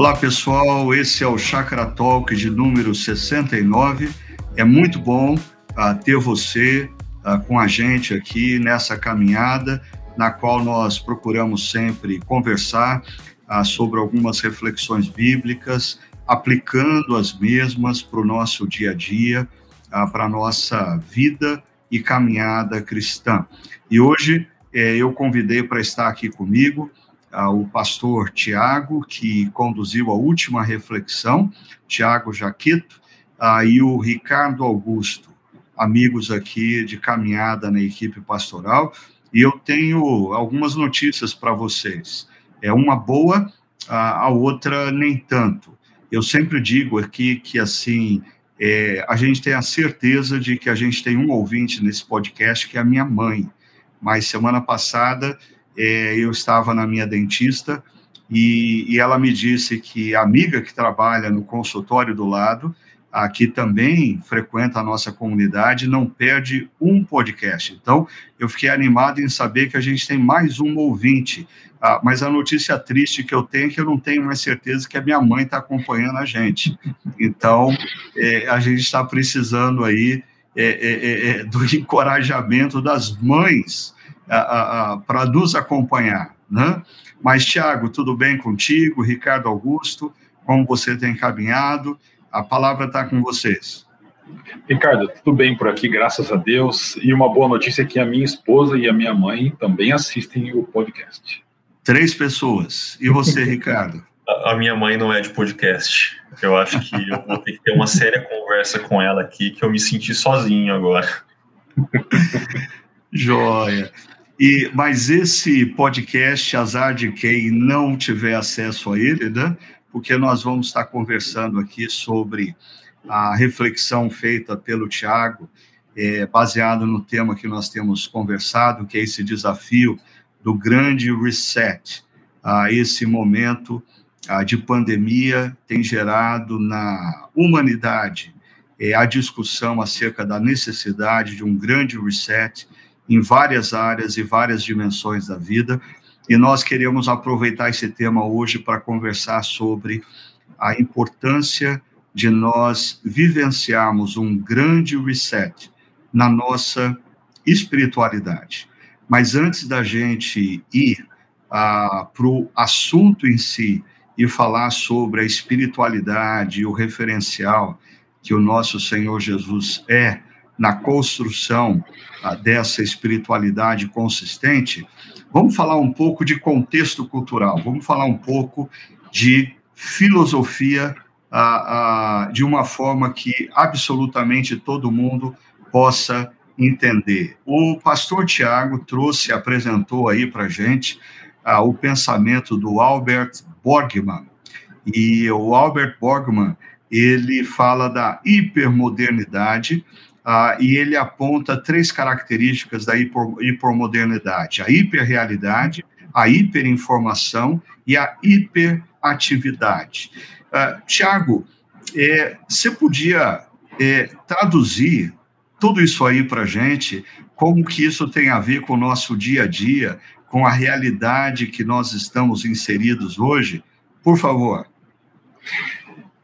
Olá pessoal, esse é o Chakra Talk de número 69. É muito bom uh, ter você uh, com a gente aqui nessa caminhada, na qual nós procuramos sempre conversar uh, sobre algumas reflexões bíblicas, aplicando as mesmas para o nosso dia a dia, para a nossa vida e caminhada cristã. E hoje eh, eu convidei para estar aqui comigo o pastor Tiago, que conduziu a última reflexão, Tiago Jaquito, e o Ricardo Augusto, amigos aqui de caminhada na equipe pastoral. E eu tenho algumas notícias para vocês. É uma boa, a outra nem tanto. Eu sempre digo aqui que, assim, é, a gente tem a certeza de que a gente tem um ouvinte nesse podcast, que é a minha mãe. Mas semana passada é, eu estava na minha dentista e, e, ela me disse que a amiga que trabalha no consultório do lado, aqui também frequenta a nossa comunidade, não perde um podcast. Então, eu fiquei animado em saber que a gente tem mais um ouvinte. Ah, mas a notícia triste que eu tenho é que eu não tenho mais certeza que a minha mãe está acompanhando a gente. Então, é, a gente está precisando aí é, é, é, é do encorajamento das mães para nos acompanhar. Né? Mas, Tiago, tudo bem contigo? Ricardo Augusto, como você tem caminhado? A palavra está com vocês. Ricardo, tudo bem por aqui, graças a Deus. E uma boa notícia é que a minha esposa e a minha mãe também assistem o podcast. Três pessoas. E você, Ricardo? A minha mãe não é de podcast. Eu acho que eu vou ter que ter uma séria conversa com ela aqui, que eu me senti sozinho agora. Joia. E, mas esse podcast, azar de quem não tiver acesso a ele, né? Porque nós vamos estar conversando aqui sobre a reflexão feita pelo Tiago, é, baseado no tema que nós temos conversado, que é esse desafio do grande reset. Ah, esse momento ah, de pandemia tem gerado na humanidade é, a discussão acerca da necessidade de um grande reset em várias áreas e várias dimensões da vida. E nós queremos aproveitar esse tema hoje para conversar sobre a importância de nós vivenciarmos um grande reset na nossa espiritualidade. Mas antes da gente ir ah, para o assunto em si e falar sobre a espiritualidade e o referencial que o nosso Senhor Jesus é na construção ah, dessa espiritualidade consistente, vamos falar um pouco de contexto cultural, vamos falar um pouco de filosofia ah, ah, de uma forma que absolutamente todo mundo possa entender. O pastor Tiago trouxe, apresentou aí para gente o pensamento do Albert Borgman. E o Albert Borgman, ele fala da hipermodernidade, ah, e ele aponta três características da hiper, hipermodernidade: a hiperrealidade, a hiperinformação e a hiperatividade. Ah, Tiago, é, você podia é, traduzir tudo isso aí para a gente? Como que isso tem a ver com o nosso dia a dia, com a realidade que nós estamos inseridos hoje? Por favor.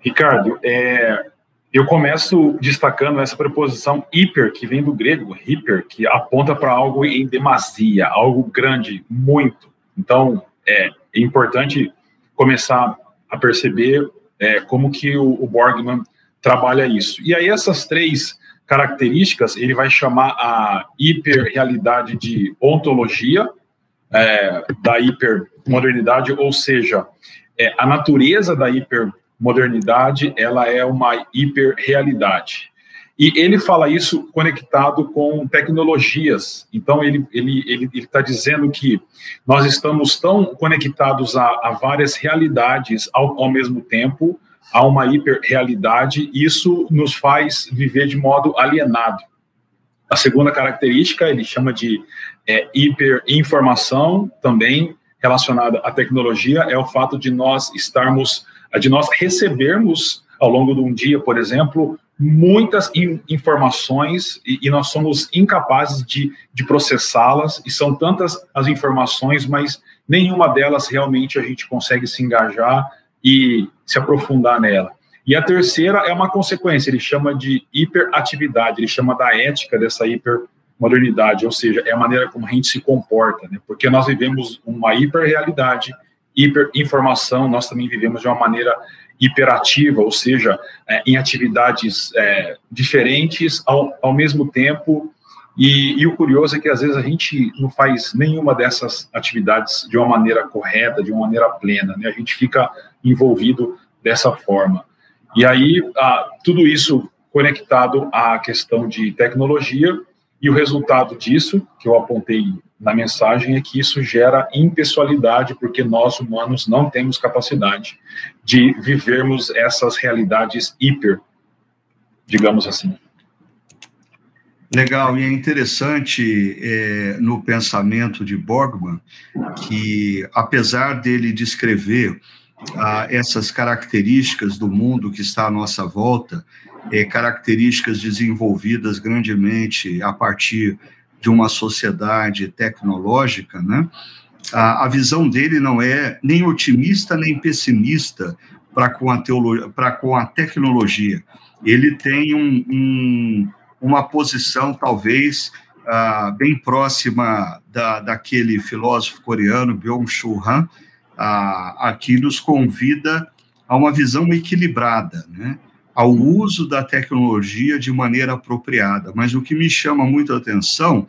Ricardo, é, eu começo destacando essa preposição hiper, que vem do grego hiper, que aponta para algo em demasia, algo grande, muito. Então, é, é importante começar a perceber é, como que o, o Borgman trabalha isso. E aí essas três características ele vai chamar a hiperrealidade de ontologia é, da hipermodernidade, ou seja, é, a natureza da hiper modernidade ela é uma hiperrealidade. E ele fala isso conectado com tecnologias. Então, ele está ele, ele, ele tá dizendo que nós estamos tão conectados a, a várias realidades ao, ao, mesmo tempo, a uma hiperrealidade, isso nos faz viver de modo alienado. A segunda característica, ele chama de é, hiperinformação, também relacionada à tecnologia, é o fato de nós estarmos de nós recebermos ao longo de um dia, por exemplo, muitas in informações e, e, nós somos incapazes de, de processá-las, e são tantas as informações, mas nenhuma delas realmente a gente consegue se engajar e se aprofundar nela. E a terceira é uma consequência, ele chama de hiperatividade, ele chama da ética dessa hipermodernidade, ou seja, é a maneira como a gente se comporta, né? porque nós vivemos uma hiperrealidade, hiperinformação, nós também vivemos de uma maneira hiperativa, ou seja, é, em atividades é, diferentes ao, ao mesmo tempo. E, e, o curioso é que às vezes a gente não faz nenhuma dessas atividades de uma maneira correta, de uma maneira plena, né? A gente fica envolvido dessa forma. E aí, ah, tudo isso conectado à questão de tecnologia, e o resultado disso, que eu apontei na mensagem, é que isso gera impessoalidade, porque nós humanos não temos capacidade de vivermos essas realidades hiper, digamos assim. Legal, e é interessante é, no pensamento de Borgman que, apesar dele descrever ah, essas características do mundo que está à nossa volta, é, características desenvolvidas grandemente a partir de uma sociedade tecnológica, né? A, a visão dele não é nem otimista nem pessimista para com, a com a tecnologia. Ele tem um, um, uma posição, talvez, uh, bem próxima da, daquele filósofo coreano, Byung-Chul Han, uh, que nos convida a uma visão equilibrada, né? Ao uso da tecnologia de maneira apropriada. Mas o que me chama muito a atenção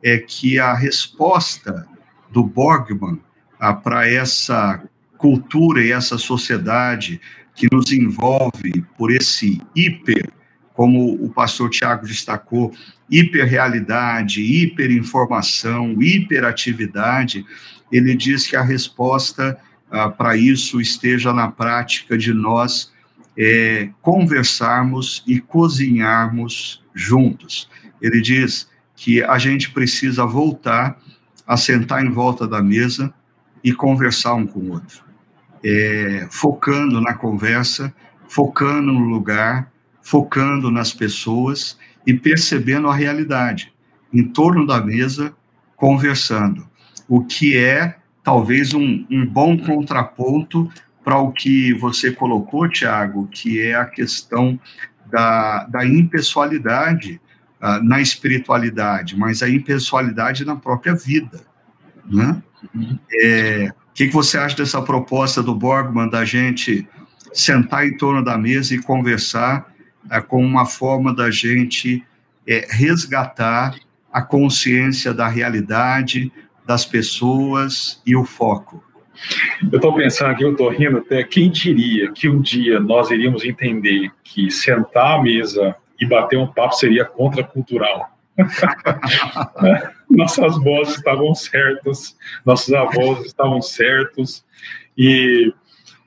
é que a resposta do Borgman ah, para essa cultura e essa sociedade que nos envolve por esse hiper, como o pastor Tiago destacou, hiperrealidade, hiperinformação, hiperatividade, ele diz que a resposta ah, para isso esteja na prática de nós é, conversarmos e cozinharmos juntos. Ele diz que a gente precisa voltar a sentar em volta da mesa e conversar um com o outro, é, focando na conversa, focando no lugar, focando nas pessoas e percebendo a realidade em torno da mesa, conversando, o que é talvez um, um bom contraponto para o que você colocou, Tiago, que é a questão da, da impessoalidade uh, na espiritualidade, mas a impessoalidade na própria vida. Né? É, o que, que você acha dessa proposta do Borgman da gente sentar em torno da mesa e conversar uh, com uma forma da gente é, resgatar a consciência da realidade, das pessoas e o foco? Eu estou pensando aqui, eu estou rindo até, quem diria que um dia nós iríamos entender que sentar à mesa e bater um papo seria contracultural? Nossas vozes estavam certas, nossos avós estavam certos, e...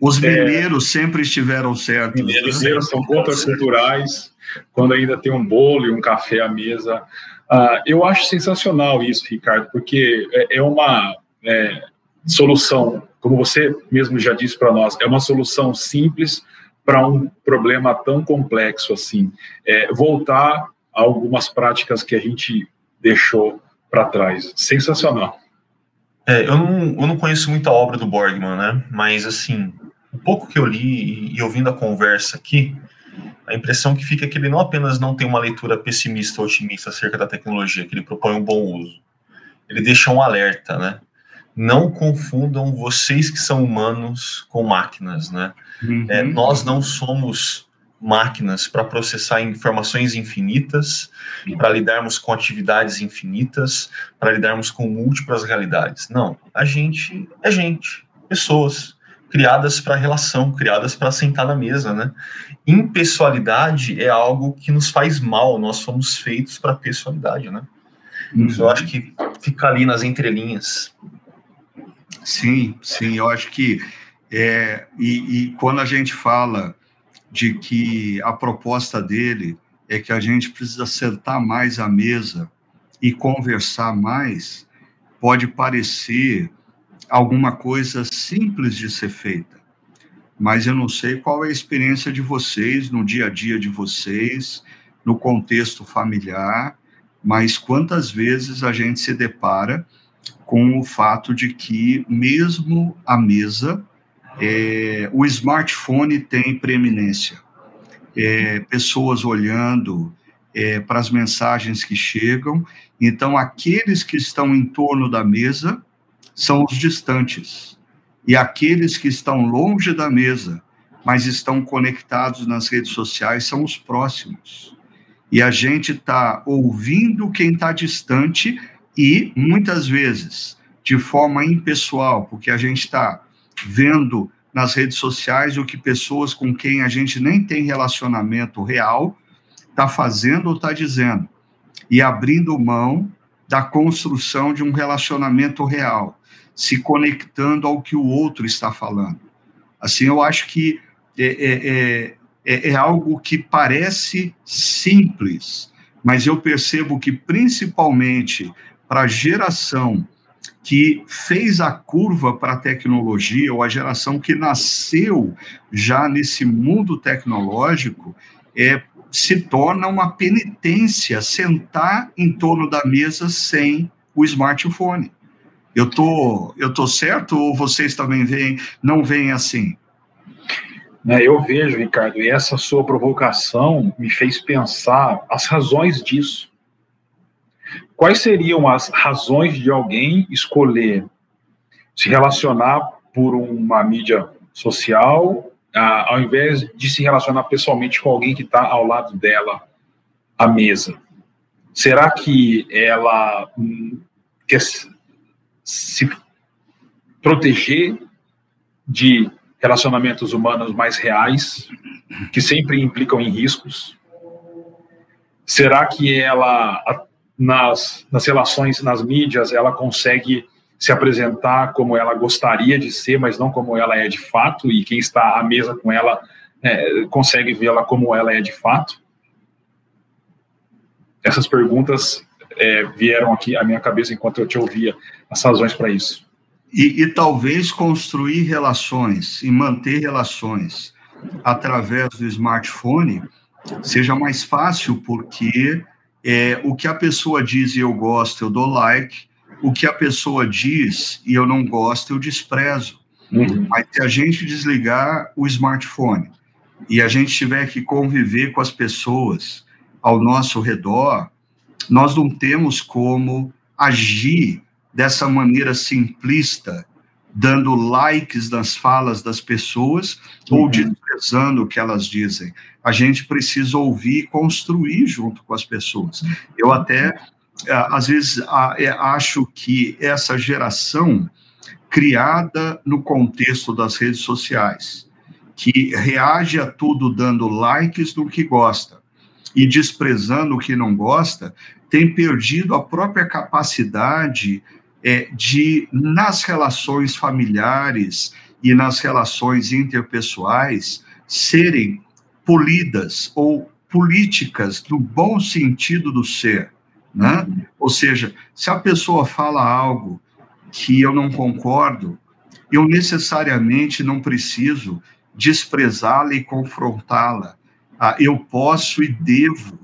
Os é, mineiros é, sempre estiveram certos. Os mineiros né? são contraculturais, quando ainda tem um bolo e um café à mesa. Uh, eu acho sensacional isso, Ricardo, porque é, é uma... É, solução, como você mesmo já disse para nós, é uma solução simples para um problema tão complexo assim. É, voltar a algumas práticas que a gente deixou para trás. Sensacional. É, eu, não, eu não conheço muita obra do Borgman, né? Mas, assim, o pouco que eu li e ouvindo a conversa aqui, a impressão que fica é que ele não apenas não tem uma leitura pessimista ou otimista acerca da tecnologia, que ele propõe um bom uso. Ele deixa um alerta, né? Não confundam vocês que são humanos com máquinas, né? Uhum. É, nós não somos máquinas para processar informações infinitas, uhum. para lidarmos com atividades infinitas, para lidarmos com múltiplas realidades. Não, a gente é gente, pessoas criadas para relação, criadas para sentar na mesa, né? Impessoalidade é algo que nos faz mal, nós fomos feitos para pessoalidade, né? Uhum. Isso eu acho que fica ali nas entrelinhas. Sim, sim, eu acho que é, e, e, quando a gente fala de que a proposta dele é que a gente precisa sentar mais à mesa e conversar mais, pode parecer alguma coisa simples de ser feita, mas eu não sei qual é a experiência de vocês no dia a dia de vocês, no contexto familiar, mas quantas vezes a gente se depara com o fato de que, mesmo à mesa, é, o smartphone tem preeminência. É, pessoas olhando é, para as mensagens que chegam. Então, aqueles que estão em torno da mesa são os distantes. E aqueles que estão longe da mesa, mas estão conectados nas redes sociais, são os próximos. E a gente está ouvindo quem está distante e, muitas vezes, de forma impessoal, porque a gente está vendo nas redes sociais o que pessoas com quem a gente nem tem relacionamento real está fazendo ou está dizendo, e abrindo mão da construção de um relacionamento real, se conectando ao que o outro está falando. Assim, eu acho que é, é, é, é algo que parece simples, mas eu percebo que, principalmente para a geração que fez a curva para a tecnologia, ou a geração que nasceu já nesse mundo tecnológico, é, se torna uma penitência sentar em torno da mesa sem o smartphone. Eu tô, eu tô certo ou vocês também veem, não veem assim? É, eu vejo, Ricardo, e essa sua provocação me fez pensar as razões disso. Quais seriam as razões de alguém escolher se relacionar por uma mídia social, ao invés de se relacionar pessoalmente com alguém que está ao lado dela à mesa? Será que ela hum, quer se proteger de relacionamentos humanos mais reais, que sempre implicam em riscos? Será que ela nas, nas relações, nas mídias, ela consegue se apresentar como ela gostaria de ser, mas não como ela é de fato, e quem está à mesa com ela é, consegue vê-la como ela é de fato? Essas perguntas é, vieram aqui à minha cabeça enquanto eu te ouvia, as razões para isso. E, e, talvez construir relações e manter relações através do smartphone seja mais fácil, porque é, o que a pessoa diz e eu gosto, eu dou like, o que a pessoa diz e eu não gosto, eu desprezo. Uhum. Mas se a gente desligar o smartphone e a gente tiver que conviver com as pessoas ao nosso redor, nós não temos como agir dessa maneira simplista, dando likes nas falas das pessoas uhum. ou desprezando o que elas dizem a gente precisa ouvir e construir junto com as pessoas. Eu até, às vezes, é, acho que essa geração criada no contexto das redes sociais, que reage a tudo dando likes no que gosta e desprezando o que não gosta, tem perdido a própria capacidade é, de, nas relações familiares e nas relações interpessoais, serem polidas ou políticas no bom sentido do ser, né? Ou seja, se a pessoa fala algo que eu não concordo, eu necessariamente não preciso desprezá-la e confrontá-la. Ah, eu posso e devo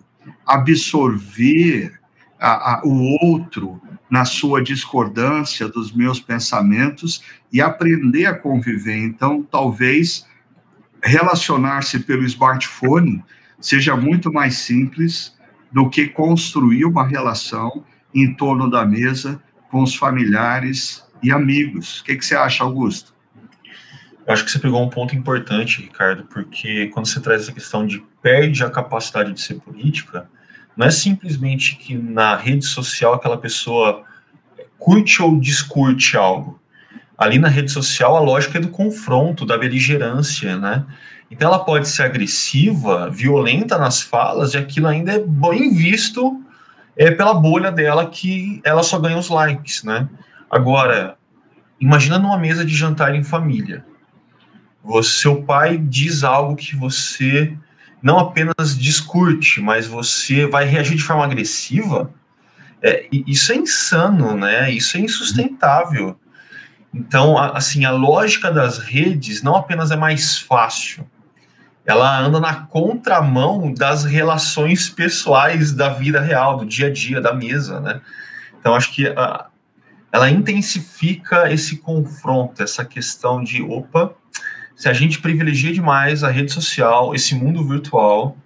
absorver a, a, o outro na sua discordância dos meus pensamentos e aprender a conviver. Então, talvez relacionar-se pelo smartphone seja muito mais simples do que construir uma relação em torno da mesa com os familiares e amigos. O que, que você acha, Augusto? Eu acho que você pegou um ponto importante, Ricardo, porque quando você traz essa questão de perde a capacidade de ser política, não é simplesmente que na rede social aquela pessoa curte ou discute algo ali na rede social a lógica é do confronto, da beligerância, né? Então ela pode ser agressiva, violenta nas falas, e aquilo ainda é bem visto é, pela bolha dela que ela só ganha os likes, né? Agora, imagina numa mesa de jantar em família. Você, seu pai diz algo que você não apenas discute, mas você vai reagir de forma agressiva. É, isso é insano, né? Isso é insustentável. Então, assim, a lógica das redes não apenas é mais fácil, ela anda na contramão das relações pessoais da vida real, do dia a dia, da mesa, né? Então, acho que a, ela intensifica esse confronto, essa questão de, opa, se a gente privilegia demais a rede social, esse mundo virtual,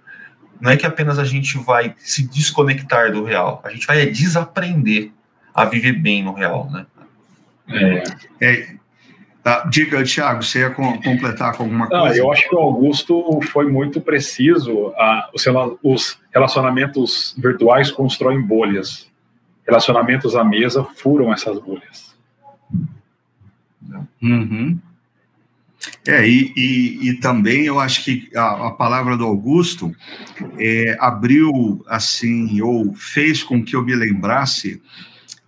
não é que apenas a gente vai se desconectar do real, a gente vai desaprender a viver bem no real, né? É. é tá, diga, Thiago, você ia completar com alguma coisa? Não, eu acho que o Augusto foi muito preciso. Ah, os relacionamentos virtuais constroem bolhas. Relacionamentos à mesa furam essas bolhas. Uhum. É, e, e, e, também eu acho que a, a palavra do Augusto é, abriu, assim, ou fez com que eu me lembrasse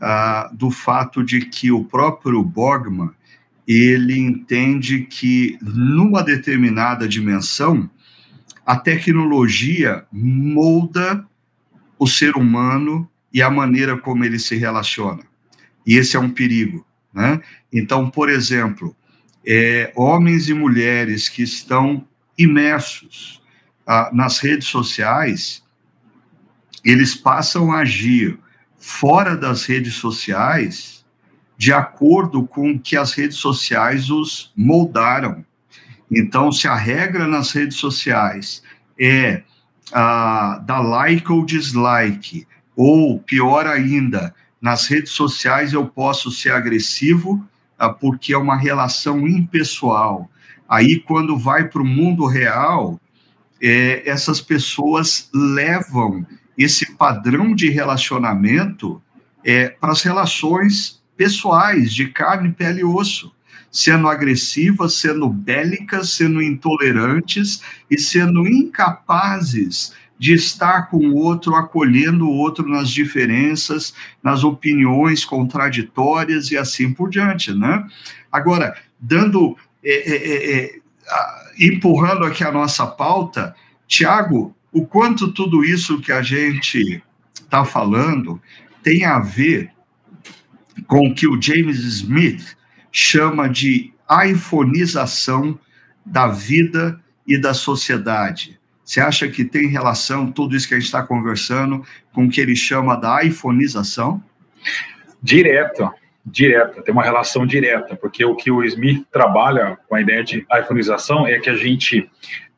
ah, do fato de que o próprio Borgman, ele entende que numa determinada dimensão, a tecnologia molda o ser humano e a maneira como ele se relaciona. E esse é um perigo, né? Então, por exemplo, é, homens e mulheres que estão imersos ah, nas redes sociais, eles passam a agir fora das redes sociais de acordo com que as redes sociais os moldaram. Então, se a regra nas redes sociais é ah, dar like ou dislike, ou pior ainda, nas redes sociais eu posso ser agressivo porque é uma relação impessoal. Aí, quando vai para o mundo real, é, essas pessoas levam esse padrão de relacionamento é, para as relações pessoais, de carne, pele e osso, sendo agressivas, sendo bélicas, sendo intolerantes e sendo incapazes de estar com o outro, acolhendo o outro nas diferenças, nas opiniões contraditórias e assim por diante, né? Agora, dando, é, é, é, é empurrando aqui a nossa pauta, Tiago, o quanto tudo isso que a gente está falando tem a ver com o que o James Smith chama de iPhoneização da vida e da sociedade. Você acha que tem relação tudo isso que a gente está conversando com o que ele chama da iPhoneização? Direto, direta, tem uma relação direta, porque o que o Smith trabalha com a ideia de iPhoneização é que a gente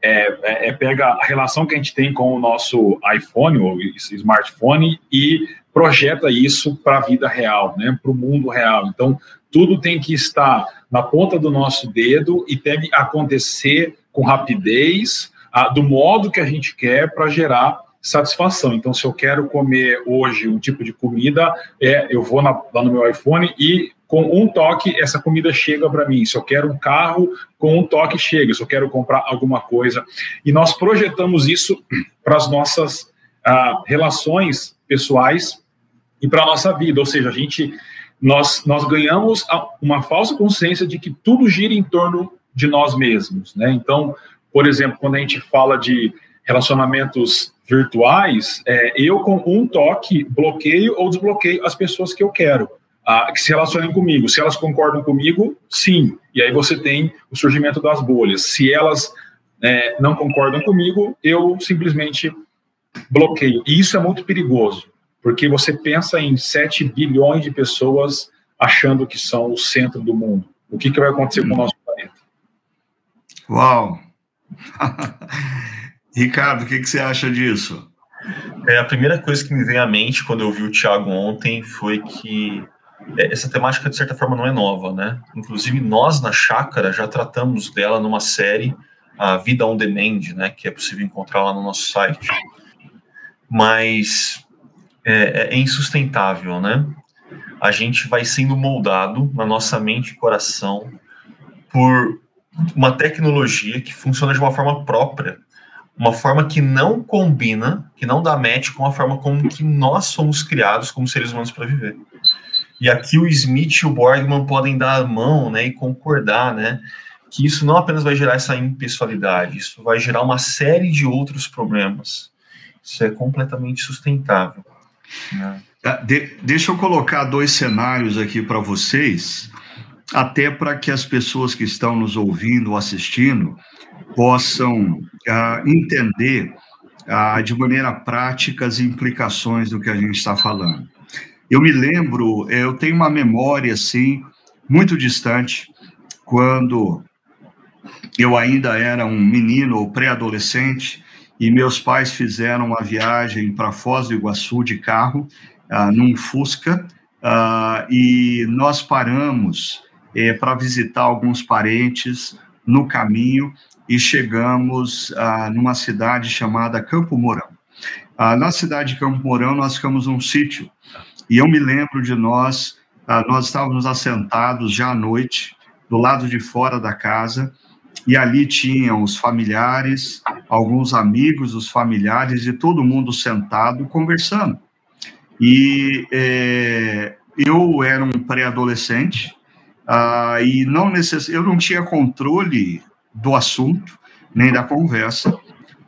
é, é, é pega a relação que a gente tem com o nosso iPhone ou smartphone e projeta isso para a vida real, né, para o mundo real. Então, tudo tem que estar na ponta do nosso dedo e deve acontecer com rapidez, a, do modo que a gente quer para gerar satisfação. Então, se eu quero comer hoje um tipo de comida, é, eu vou na, lá no meu iPhone e com um toque essa comida chega para mim. Se eu quero um carro, com um toque chega. Se eu quero comprar alguma coisa. E nós projetamos isso para as nossas ah, relações pessoais e para a nossa vida. Ou seja, a gente nós, nós ganhamos uma falsa consciência de que tudo gira em torno de nós mesmos. Né? Então, por exemplo, quando a gente fala de relacionamentos virtuais, é, eu com um toque bloqueio ou desbloqueio as pessoas que eu quero. Ah, que se relacionem comigo. Se elas concordam comigo, sim. E aí você tem o surgimento das bolhas. Se elas é, não concordam comigo, eu simplesmente bloqueio. E isso é muito perigoso, porque você pensa em 7 bilhões de pessoas achando que são o centro do mundo. O que, que vai acontecer com o nosso planeta? Uau! Ricardo, o que, que você acha disso? É, a primeira coisa que me veio à mente quando eu vi o Thiago ontem foi que é, essa temática, de certa forma, não é nova, né? Inclusive, nós na Chácara já tratamos dela numa série, a Vida on Demand, né? Que é possível encontrar lá no nosso site. Mas é, é insustentável, né? A gente vai sendo moldado na nossa mente e coração por uma tecnologia que funciona de uma forma própria, uma forma que não combina, que não dá match com a forma como que nós somos criados como seres humanos para viver. E aqui o Smith e o Borgman podem dar a mão, né, e concordar, né, que isso não apenas vai gerar essa impessoalidade, isso vai gerar uma série de outros problemas. Isso é completamente sustentável. Né? Tá, de, deixa eu colocar dois cenários aqui para vocês até para que as pessoas que estão nos ouvindo ou assistindo possam ah, entender ah, de maneira prática as implicações do que a gente está falando. Eu me lembro, eu tenho uma memória assim muito distante quando eu ainda era um menino ou pré-adolescente e meus pais fizeram uma viagem para Foz do Iguaçu de carro, uh, num Fusca, e nós paramos é, para visitar alguns parentes no caminho e chegamos uh, numa cidade chamada Campo Mourão. na cidade de Campo Mourão, nós ficamos num sítio, e eu me lembro de nós, nós estávamos assentados já à noite, do lado de fora da casa, e ali tinham os familiares, alguns amigos dos familiares e todo mundo sentado conversando. E é, eu era um pré-adolescente uh, e não necess... eu não tinha controle do assunto nem da conversa,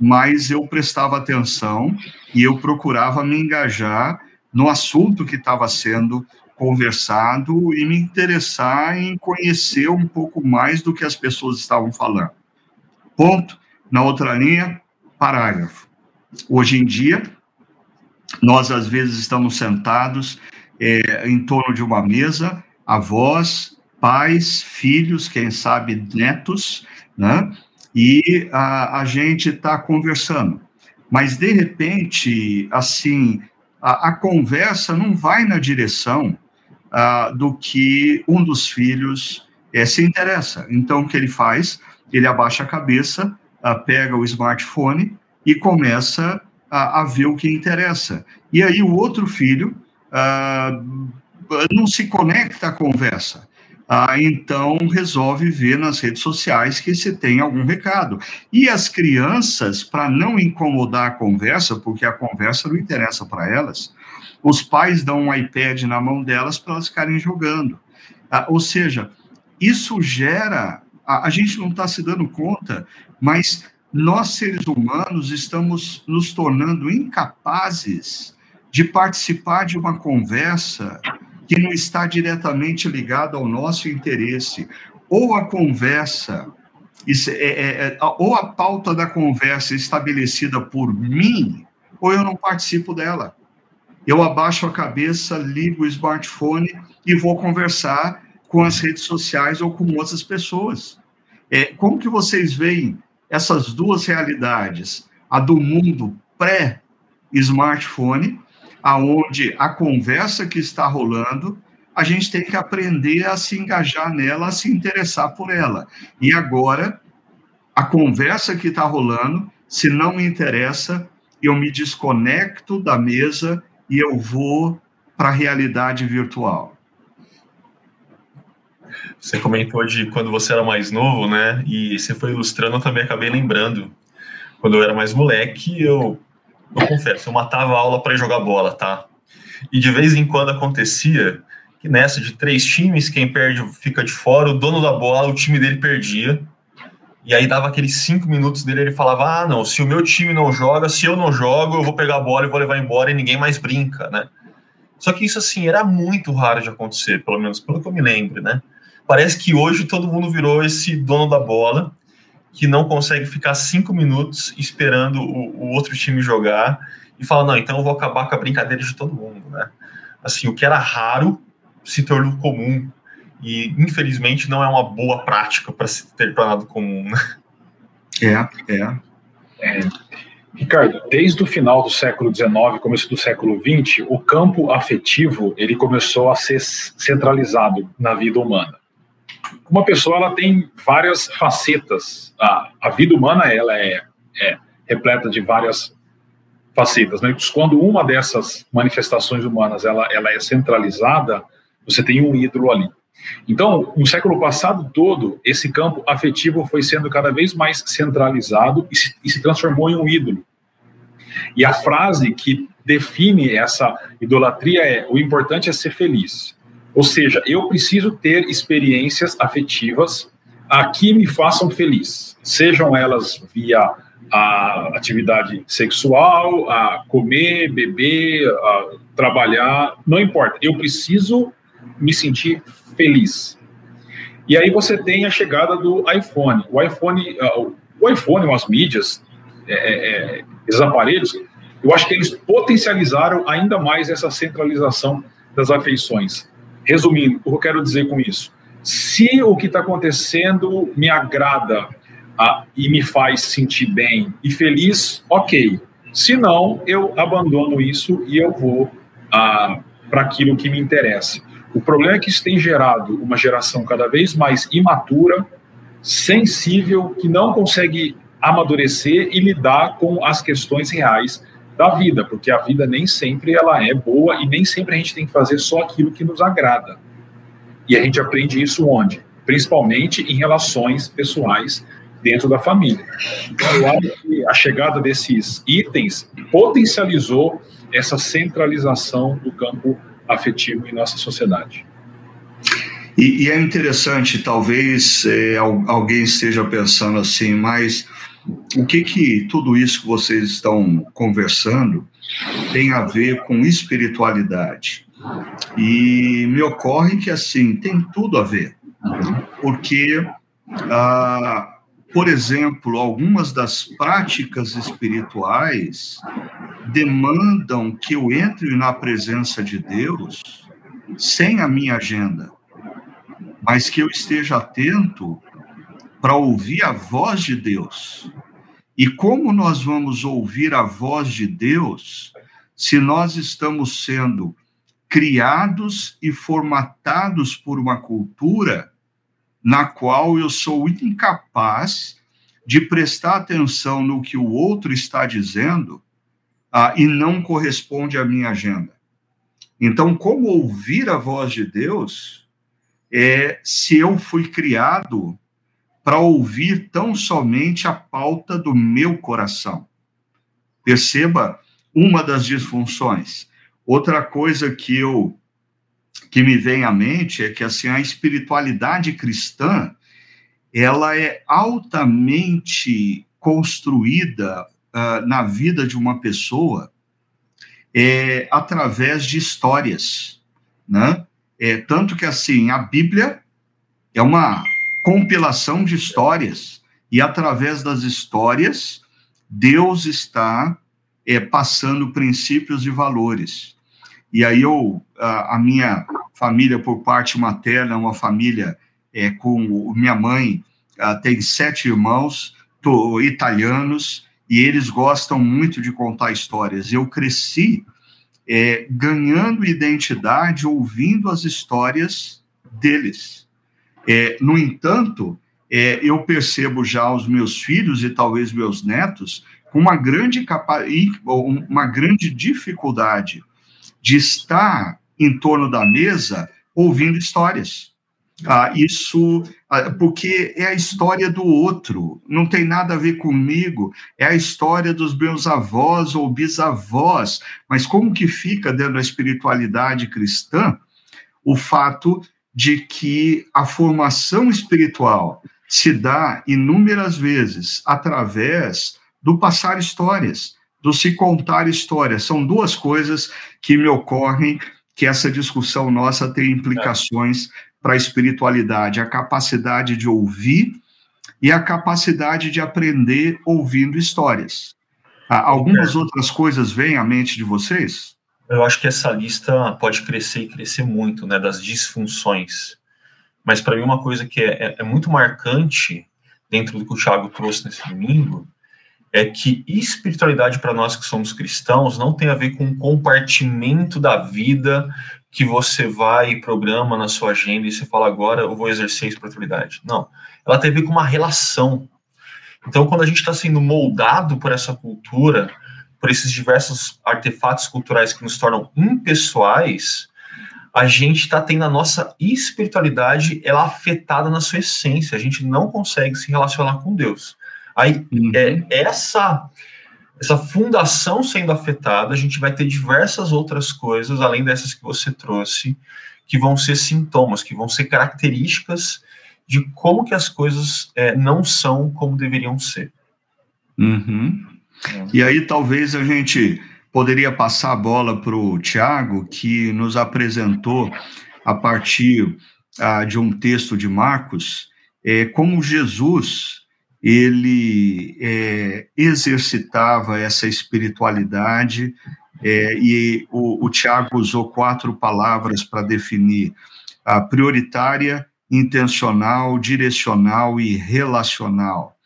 mas eu prestava atenção e eu procurava me engajar no assunto que estava sendo conversado e me interessar em conhecer um pouco mais do que as pessoas estavam falando. Ponto. Na outra linha, parágrafo. Hoje em dia, nós às vezes estamos sentados é, em torno de uma mesa, avós, pais, filhos, quem sabe netos, né? E a, a gente está conversando. Mas, de repente, assim, a, a conversa não vai na direção uh, do que um dos filhos é, se interessa. Então, o que ele faz? Ele abaixa a cabeça, uh, pega o smartphone e começa a, a, ver o que interessa. E aí o outro filho uh, não se conecta à conversa. Ah, então resolve ver nas redes sociais que se tem algum recado. E as crianças, para não incomodar a conversa, porque a conversa não interessa para elas, os pais dão um iPad na mão delas para elas ficarem jogando. Ah, ou seja, isso gera. A, a gente não está se dando conta, mas nós, seres humanos, estamos nos tornando incapazes de participar de uma conversa que não está diretamente ligada ao nosso interesse. Ou a conversa, é, é, é, ou a pauta da conversa estabelecida por mim, ou eu não participo dela eu abaixo a cabeça, ligo o smartphone e vou conversar com as redes sociais ou com outras pessoas. É, como que vocês veem essas duas realidades? A do mundo pré-smartphone, aonde a conversa que está rolando, a gente tem que aprender a se engajar nela, a se interessar por ela. E agora, a conversa que está rolando, se não me interessa, eu me desconecto da mesa e eu vou para a realidade virtual. Você comentou de quando você era mais novo, né? E você foi ilustrando, eu também acabei lembrando. Quando eu era mais moleque, eu, eu confesso, eu matava a aula para jogar bola, tá? E de vez em quando acontecia que nessa de três times, quem perde fica de fora, o dono da bola, o time dele perdia. E aí dava aqueles cinco minutos dele, ele falava: Ah, não, se o meu time não joga, se eu não jogo, eu vou pegar a bola e vou levar embora e ninguém mais brinca, né? Só que isso, assim, era muito raro de acontecer, pelo menos pelo que eu me lembro, né? Parece que hoje todo mundo virou esse dono da bola que não consegue ficar cinco minutos esperando o, o outro time jogar e fala: Não, então eu vou acabar com a brincadeira de todo mundo, né? Assim, o que era raro se tornou comum e infelizmente não é uma boa prática para se ter tornado comum. Né? É, é, é. Ricardo, desde o final do século XIX, começo do século XX, o campo afetivo ele começou a ser centralizado na vida humana. Uma pessoa ela tem várias facetas. A, a vida humana ela é, é repleta de várias facetas. Né? Quando uma dessas manifestações humanas ela, ela é centralizada, você tem um ídolo ali. Então, no século passado todo, esse campo afetivo foi sendo cada vez mais centralizado e se, e se transformou em um ídolo. E a frase que define essa idolatria é: o importante é ser feliz. Ou seja, eu preciso ter experiências afetivas que me façam feliz, sejam elas via a atividade sexual, a comer, beber, a trabalhar, não importa. Eu preciso me sentir feliz. E aí você tem a chegada do iPhone. O iPhone, uh, o iPhone, as mídias, é, é, é, esses aparelhos, eu acho que eles potencializaram ainda mais essa centralização das afeições. Resumindo, o que eu quero dizer com isso? Se o que está acontecendo me agrada ah, e me faz sentir bem e feliz, ok. Se não, eu abandono isso e eu vou ah, para aquilo que me interessa. O problema é que isso tem gerado uma geração cada vez mais imatura, sensível, que não consegue amadurecer e lidar com as questões reais da vida, porque a vida nem sempre ela é boa e nem sempre a gente tem que fazer só aquilo que nos agrada. E a gente aprende isso onde? Principalmente em relações pessoais dentro da família. Então, a chegada desses itens potencializou essa centralização do campo afetivo em nossa sociedade. E, e é interessante, talvez é, alguém esteja pensando assim, mas o que que tudo isso que vocês estão conversando tem a ver com espiritualidade? E me ocorre que assim tem tudo a ver, porque ah, por exemplo, algumas das práticas espirituais demandam que eu entre na presença de Deus sem a minha agenda, mas que eu esteja atento para ouvir a voz de Deus. E como nós vamos ouvir a voz de Deus se nós estamos sendo criados e formatados por uma cultura na qual eu sou incapaz de prestar atenção no que o outro está dizendo ah, e não corresponde à minha agenda. Então, como ouvir a voz de Deus é se eu fui criado para ouvir tão somente a pauta do meu coração. Perceba uma das disfunções. Outra coisa que eu que me vem à mente é que assim a espiritualidade cristã ela é altamente construída uh, na vida de uma pessoa é, através de histórias, né? É, tanto que assim a Bíblia é uma compilação de histórias e através das histórias Deus está é, passando princípios e valores. E aí eu, a, a minha família por parte materna uma família é, com minha mãe uh, tem sete irmãos italianos e eles gostam muito de contar histórias. Eu cresci é, ganhando identidade ouvindo as histórias deles. É, no entanto, é, eu percebo já os meus filhos e talvez meus netos com uma grande capa uma grande dificuldade de estar em torno da mesa ouvindo histórias. Ah, isso, ah, porque é a história do outro, não tem nada a ver comigo, é a história dos meus avós ou bisavós. Mas como que fica dentro da espiritualidade cristã o fato de que a formação espiritual se dá inúmeras vezes através do passar histórias, do se contar histórias. São duas coisas que me ocorrem que essa discussão nossa tem implicações para a espiritualidade, a capacidade de ouvir e a capacidade de aprender ouvindo histórias. Ah, algumas outras coisas vêm à mente de vocês? Eu acho que essa lista pode crescer e crescer muito, né, das disfunções. Mas para mim uma coisa que é, é, é muito marcante dentro do que o Thiago trouxe nesse domingo é que espiritualidade para nós que somos cristãos não tem a ver com um compartimento da vida que você vai e programa na sua agenda e você fala agora eu vou exercer espiritualidade. Não, ela tem a ver com uma relação. Então, quando a gente está sendo moldado por essa cultura, por esses diversos artefatos culturais que nos tornam impessoais, a gente está tendo a nossa espiritualidade ela afetada na sua essência. A gente não consegue se relacionar com Deus. Aí, uhum. é, essa, essa fundação sendo afetada, a gente vai ter diversas outras coisas, além dessas que você trouxe, que vão ser sintomas, que vão ser características de como que as coisas é, não são como deveriam ser. Uhum. É. E aí talvez a gente poderia passar a bola para o Tiago, que nos apresentou a partir ah, de um texto de Marcos, é, como Jesus ele é, exercitava essa espiritualidade, é, e o, o Tiago usou quatro palavras para definir a prioritária, intencional, direcional e relacional.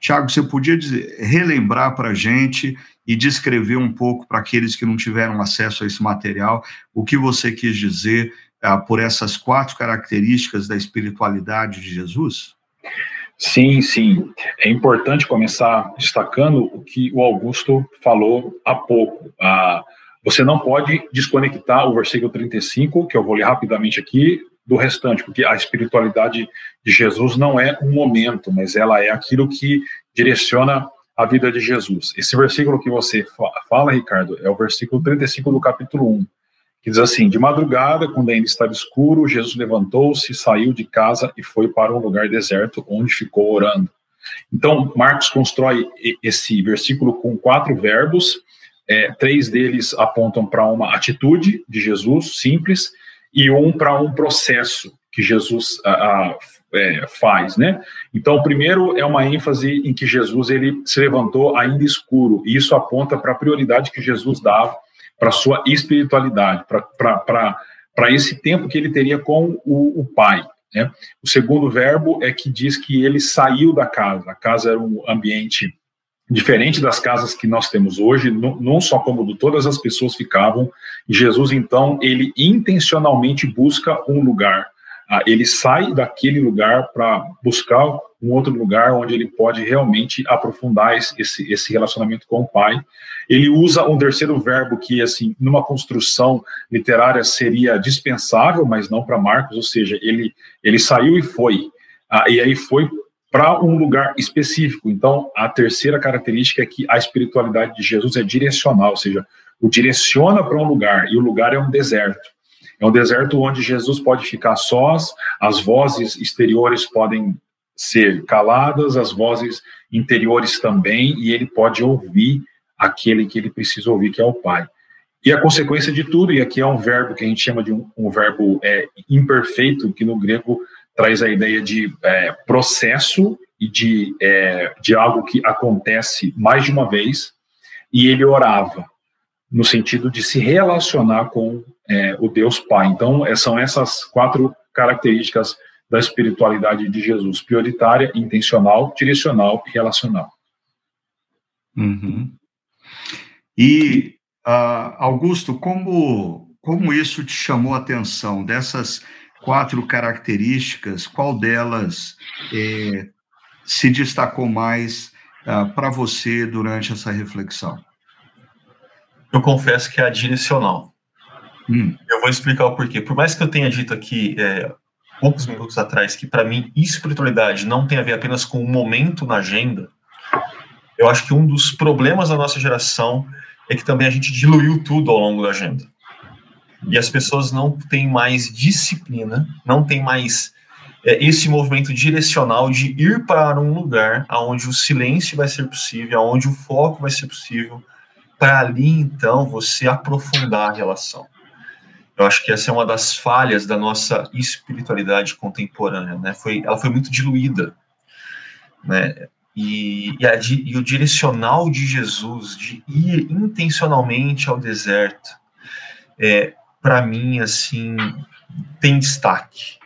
Tiago, você podia dizer, relembrar para a gente e descrever um pouco para aqueles que não tiveram acesso a esse material o que você quis dizer ah, por essas quatro características da espiritualidade de Jesus? Sim, sim. É importante começar destacando o que o Augusto falou há pouco. Ah, você não pode desconectar o versículo 35, que eu vou ler rapidamente aqui, do restante, porque a espiritualidade de Jesus não é um momento, mas ela é aquilo que direciona a vida de Jesus. Esse versículo que você fala, Ricardo, é o versículo 35 do capítulo 1, que diz assim: De madrugada, quando ainda estava escuro, Jesus levantou-se, saiu de casa e foi para um lugar deserto, onde ficou orando. Então, Marcos constrói esse versículo com quatro verbos, é, três deles apontam para uma atitude de Jesus simples, e um para um processo que Jesus a, a, é, faz, né? Então, primeiro é uma ênfase em que Jesus ele se levantou ainda escuro, e isso aponta para a prioridade que Jesus dava para sua espiritualidade, para esse tempo que ele teria com o, o Pai. Né? O segundo verbo é que diz que ele saiu da casa. A casa era um ambiente diferente das casas que nós temos hoje, não só cômodo, todas as pessoas ficavam, e Jesus, então, ele intencionalmente busca um lugar, ah, ele sai daquele lugar para buscar um outro lugar onde ele pode realmente aprofundar esse, esse relacionamento com o Pai. Ele usa um terceiro verbo que, assim, numa construção literária seria dispensável, mas não para Marcos, ou seja, ele, ele saiu e foi. Ah, e aí foi para um lugar específico. Então, a terceira característica é que a espiritualidade de Jesus é direcional, ou seja, o direciona para um lugar, e o lugar é um deserto. É um deserto onde Jesus pode ficar sós, as vozes exteriores podem ser caladas, as vozes interiores também, e ele pode ouvir aquele que ele precisa ouvir, que é o Pai. E a consequência de tudo, e aqui é um verbo que a gente chama de um, um verbo é, imperfeito, que no grego traz a ideia de é, processo e de, é, de algo que acontece mais de uma vez, e ele orava, no sentido de se relacionar com é, o Deus Pai. Então, é, são essas quatro características da espiritualidade de Jesus: prioritária, intencional, direcional e relacional. Uhum. E, uh, Augusto, como, como isso te chamou a atenção dessas quatro características, qual delas é, se destacou mais uh, para você durante essa reflexão? Eu confesso que é a direcional. Hum. Eu vou explicar o porquê. Por mais que eu tenha dito aqui é, poucos minutos atrás que para mim espiritualidade não tem a ver apenas com o momento na agenda, eu acho que um dos problemas da nossa geração é que também a gente diluiu tudo ao longo da agenda e as pessoas não têm mais disciplina, não têm mais é, esse movimento direcional de ir para um lugar onde o silêncio vai ser possível, onde o foco vai ser possível, para ali então você aprofundar a relação. Eu acho que essa é uma das falhas da nossa espiritualidade contemporânea, né? Foi, ela foi muito diluída, né? E, e, a, e o direcional de Jesus de ir intencionalmente ao deserto, é, para mim, assim, tem destaque.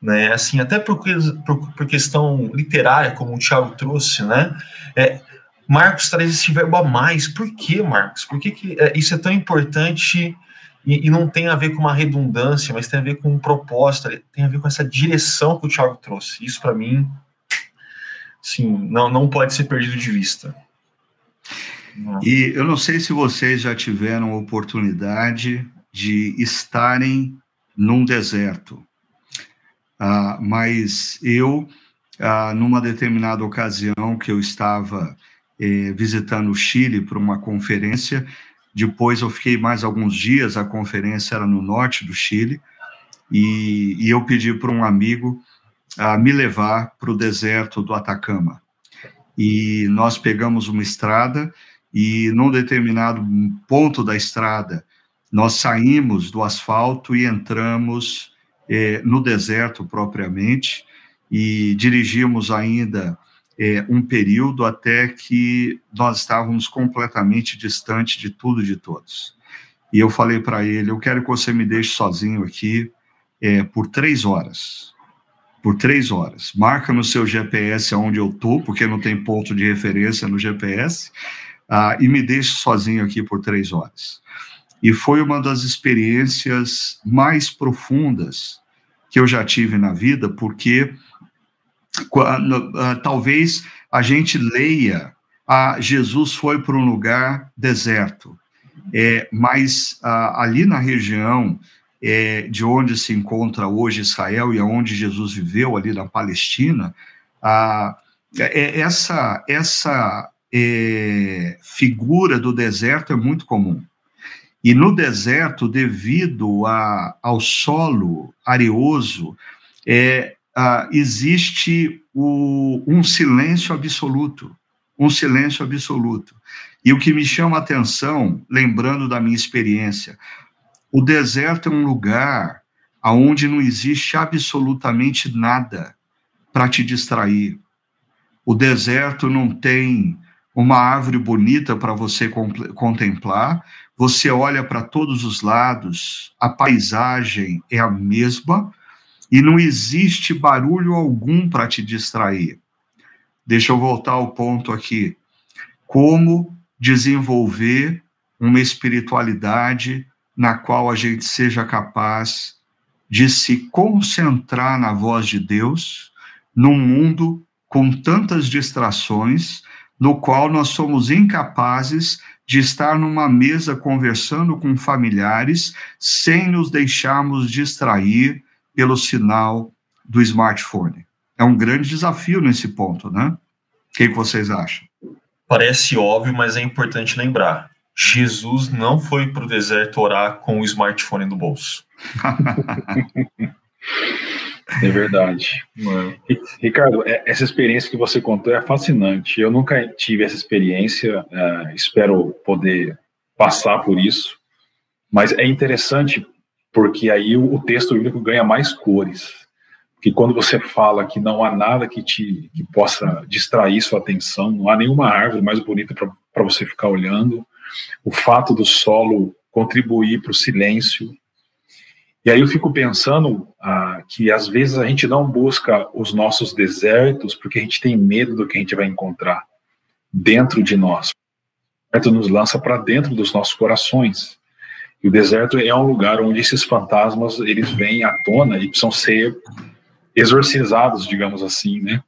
Né? Assim, até por, por, por, questão literária, como o Thiago trouxe, né? É, Marcos traz esse verbo a mais. Por que, Marcos? Por que, que é, isso é tão importante e, e, não tem a ver com uma redundância, mas tem a ver com um propósito, tem a ver com essa direção que o Thiago trouxe. Isso, para mim, sim, não, não pode ser perdido de vista. E eu não sei se vocês já tiveram oportunidade de estarem num deserto. Ah, mas eu, ah, numa determinada ocasião que eu estava eh, visitando o Chile para uma conferência, depois eu fiquei mais alguns dias, a conferência era no norte do Chile, e, e eu pedi para um amigo a me levar para o deserto do Atacama. E nós pegamos uma estrada, e num determinado ponto da estrada, nós saímos do asfalto e entramos é, no deserto propriamente e dirigimos ainda é, um período até que nós estávamos completamente distante de tudo e de todos. E eu falei para ele: eu quero que você me deixe sozinho aqui é, por três horas. por três horas. Marca no seu GPS aonde eu tô, porque não tem ponto de referência no GPS, uh, e me deixe sozinho aqui por três horas. E foi uma das experiências mais profundas que eu já tive na vida, porque uh, talvez a gente leia, ah, Jesus foi para um lugar deserto, é, mas uh, ali na região é, de onde se encontra hoje Israel e aonde Jesus viveu, ali na Palestina, a, é, essa, essa é, figura do deserto é muito comum. E no deserto, devido a, ao solo areoso, é, a, existe o, um silêncio absoluto. Um silêncio absoluto. E o que me chama a atenção, lembrando da minha experiência, o deserto é um lugar aonde não existe absolutamente nada para te distrair. O deserto não tem uma árvore bonita para você contemplar. Você olha para todos os lados, a paisagem é a mesma e não existe barulho algum para te distrair. Deixa eu voltar ao ponto aqui. Como desenvolver uma espiritualidade na qual a gente seja capaz de se concentrar na voz de Deus, num mundo com tantas distrações, no qual nós somos incapazes de estar numa mesa conversando com familiares sem nos deixarmos distrair pelo sinal do smartphone. É um grande desafio nesse ponto, né? O que vocês acham? Parece óbvio, mas é importante lembrar. Jesus não foi para o deserto orar com o smartphone no bolso. É verdade. Ricardo, é, essa experiência que você contou é fascinante. Eu nunca tive essa experiência, é, espero poder passar por isso. Mas é interessante porque aí o texto bíblico ganha mais cores. Que quando você fala que não há nada que te que possa distrair sua atenção, não há nenhuma árvore mais bonita para você ficar olhando, o fato do solo contribuir para o silêncio. E aí eu fico pensando ah, que às vezes a gente não busca os nossos desertos porque a gente tem medo do que a gente vai encontrar dentro de nós. O deserto nos lança para dentro dos nossos corações. E o deserto é um lugar onde esses fantasmas eles vêm à tona e precisam ser exorcizados, digamos assim, né?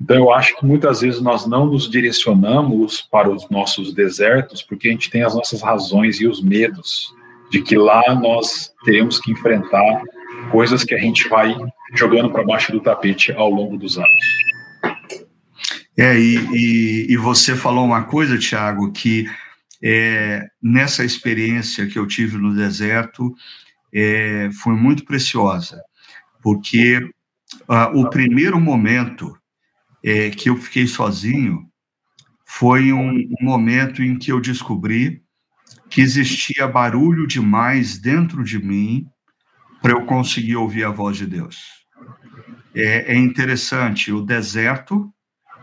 Então, eu acho que muitas vezes nós não nos direcionamos para os nossos desertos porque a gente tem as nossas razões e os medos de que lá nós teremos que enfrentar coisas que a gente vai jogando para baixo do tapete ao longo dos anos. É, e, e, e você falou uma coisa, Tiago, que é, nessa experiência que eu tive no deserto é, foi muito preciosa, porque uh, o primeiro momento é, que eu fiquei sozinho foi um, um momento em que eu descobri que existia barulho demais dentro de mim para eu conseguir ouvir a voz de Deus. É, é, interessante, o deserto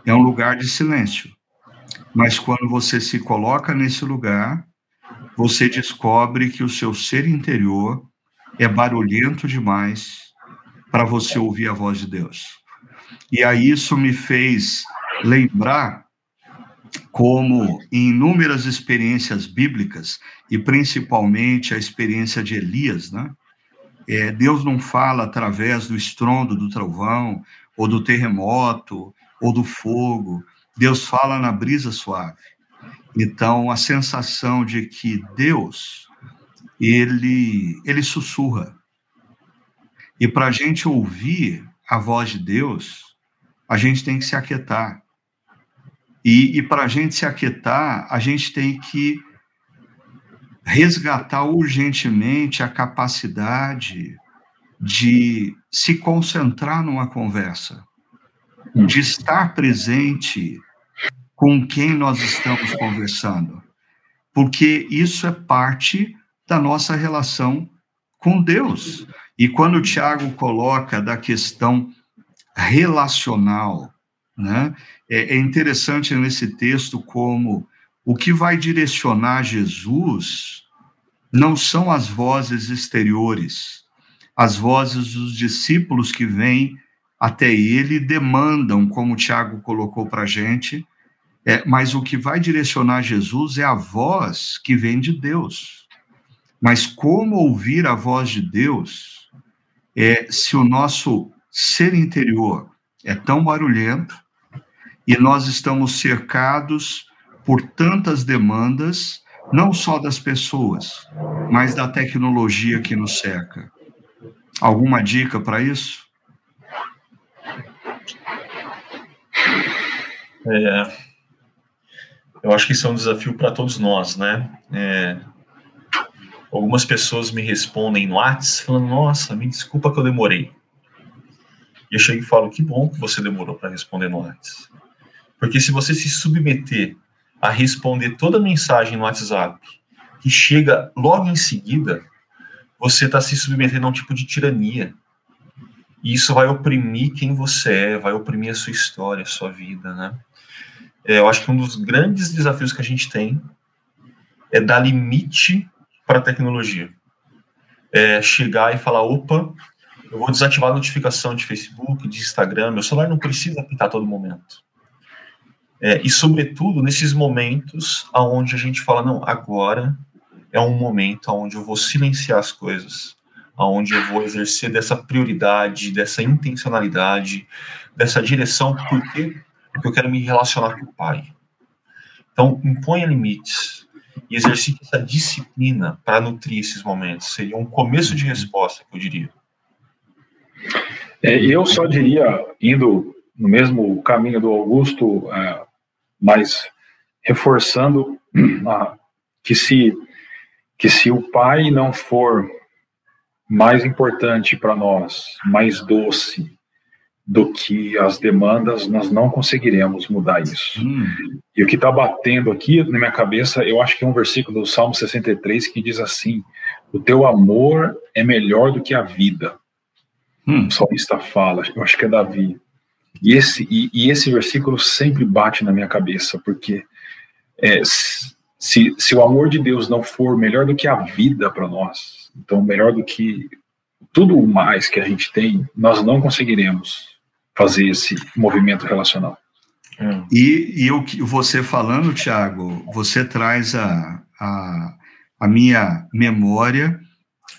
é um lugar de silêncio, mas quando você se coloca nesse lugar, você descobre que o seu ser interior é barulhento demais para você ouvir a voz de Deus. E aí isso me fez lembrar como em inúmeras experiências bíblicas, e principalmente a experiência de Elias, né? É, Deus não fala através do estrondo do trovão, ou do terremoto, ou do fogo. Deus fala na brisa suave. Então, a sensação de que Deus, ele, ele sussurra. E para a gente ouvir a voz de Deus, a gente tem que se aquietar. E, e para a gente se aquietar, a gente tem que resgatar urgentemente a capacidade de se concentrar numa conversa, de estar presente com quem nós estamos conversando, porque isso é parte da nossa relação com Deus. E quando o Tiago coloca da questão relacional. Né? É, é interessante nesse texto como o que vai direcionar Jesus não são as vozes exteriores, as vozes dos discípulos que vêm até ele demandam, como o Tiago colocou para a gente, é, mas o que vai direcionar Jesus é a voz que vem de Deus. Mas como ouvir a voz de Deus é, se o nosso ser interior é tão barulhento e nós estamos cercados por tantas demandas, não só das pessoas, mas da tecnologia que nos cerca? Alguma dica para isso? É, eu acho que isso é um desafio para todos nós, né? É, algumas pessoas me respondem no WhatsApp falando: Nossa, me desculpa que eu demorei. E eu chego e falo: Que bom que você demorou para responder no WhatsApp. Porque se você se submeter a responder toda mensagem no WhatsApp que chega logo em seguida, você está se submetendo a um tipo de tirania. E isso vai oprimir quem você é, vai oprimir a sua história, a sua vida, né? É, eu acho que um dos grandes desafios que a gente tem é dar limite para a tecnologia. É chegar e falar, opa, eu vou desativar a notificação de Facebook, de Instagram, meu celular não precisa apitar a todo momento. É, e, sobretudo, nesses momentos onde a gente fala, não, agora é um momento onde eu vou silenciar as coisas, onde eu vou exercer dessa prioridade, dessa intencionalidade, dessa direção, porque porque eu quero me relacionar com o Pai. Então, imponha limites e exercite essa disciplina para nutrir esses momentos. Seria um começo de resposta, eu diria. É, eu só diria, indo no mesmo caminho do Augusto, é, mas reforçando ah, que se que se o pai não for mais importante para nós, mais doce, do que as demandas, nós não conseguiremos mudar isso. Hum. E o que está batendo aqui na minha cabeça, eu acho que é um versículo do Salmo 63 que diz assim: O teu amor é melhor do que a vida. Hum. O salmista fala, eu acho que é Davi. E esse, e, e esse versículo sempre bate na minha cabeça, porque é, se, se o amor de Deus não for melhor do que a vida para nós, então melhor do que tudo mais que a gente tem, nós não conseguiremos fazer esse movimento relacional. Hum. E, e o que você falando, Tiago, você traz a, a, a minha memória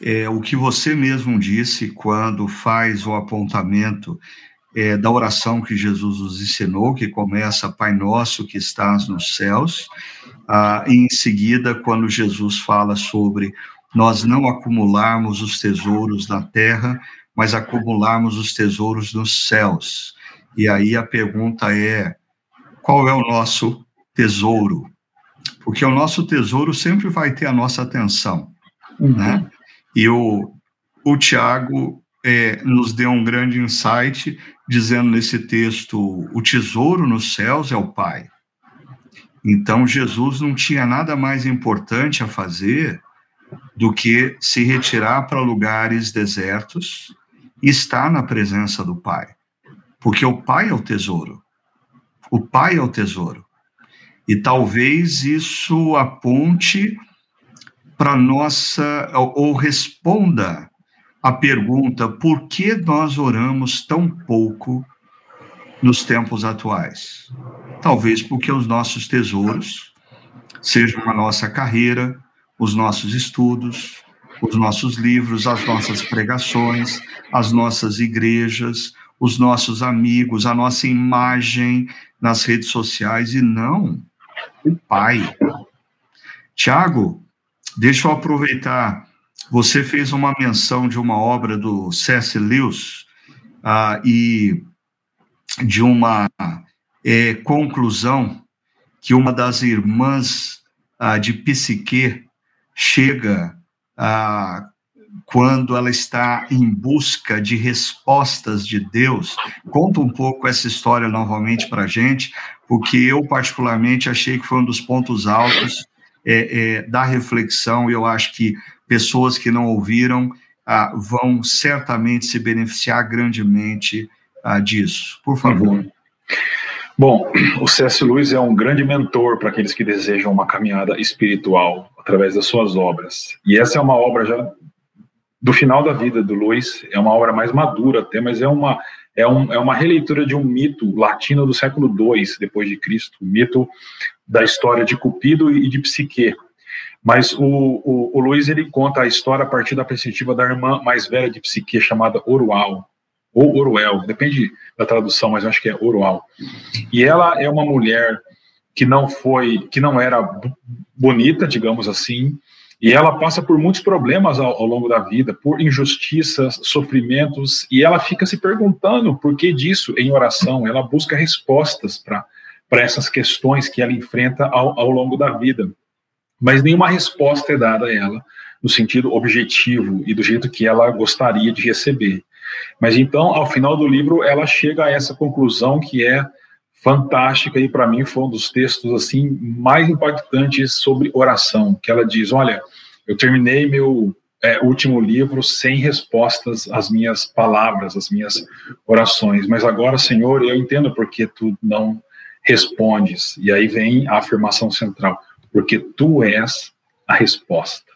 é, o que você mesmo disse quando faz o apontamento é, da oração que Jesus nos ensinou, que começa Pai Nosso que estás nos céus, ah, e em seguida, quando Jesus fala sobre nós não acumularmos os tesouros na terra, mas acumularmos os tesouros nos céus. E aí a pergunta é: qual é o nosso tesouro? Porque o nosso tesouro sempre vai ter a nossa atenção, uhum. né? E o, o Tiago é, nos deu um grande insight, dizendo nesse texto: o tesouro nos céus é o Pai. Então, Jesus não tinha nada mais importante a fazer do que se retirar para lugares desertos está na presença do Pai. Porque o Pai é o tesouro. O Pai é o tesouro. E talvez isso aponte para nossa, ou responda a pergunta: por que nós oramos tão pouco nos tempos atuais? Talvez porque os nossos tesouros sejam a nossa carreira, os nossos estudos, os nossos livros, as nossas pregações, as nossas igrejas, os nossos amigos, a nossa imagem nas redes sociais e não o Pai. Tiago, deixa eu aproveitar. Você fez uma menção de uma obra do C.S. Lewis ah, e de uma é, conclusão que uma das irmãs ah, de Psique chega ah, quando ela está em busca de respostas de Deus. Conta um pouco essa história novamente para a gente, porque eu, particularmente, achei que foi um dos pontos altos é, é, da reflexão, e eu acho que pessoas que não ouviram ah, vão certamente se beneficiar grandemente ah, disso. Por favor. Uhum. Bom, o C.S. Lewis é um grande mentor para aqueles que desejam uma caminhada espiritual através das suas obras. E essa é uma obra já do final da vida do Lewis, é uma obra mais madura até, mas é uma é, um, é uma releitura de um mito latino do século II depois de Cristo, o mito da história de Cupido e de Psique. Mas o, o, o Luiz ele conta a história a partir da perspectiva da irmã mais velha de Psique, chamada Orual, ou Oruel, depende da tradução, mas acho que é Orual. E ela é uma mulher que não foi, que não era bonita, digamos assim, e ela passa por muitos problemas ao, ao, longo da vida, por injustiças, sofrimentos, e ela fica se perguntando por que disso em oração. Ela busca respostas para essas questões que ela enfrenta ao, ao longo da vida. Mas nenhuma resposta é dada a ela no sentido objetivo e do jeito que ela gostaria de receber. Mas então, ao final do livro, ela chega a essa conclusão que é fantástica e para mim foi um dos textos assim mais impactantes sobre oração, que ela diz, olha, eu terminei meu é, último livro sem respostas às minhas palavras, às minhas orações, mas agora, Senhor, eu entendo porque tu não respondes. E aí vem a afirmação central, porque tu és a resposta.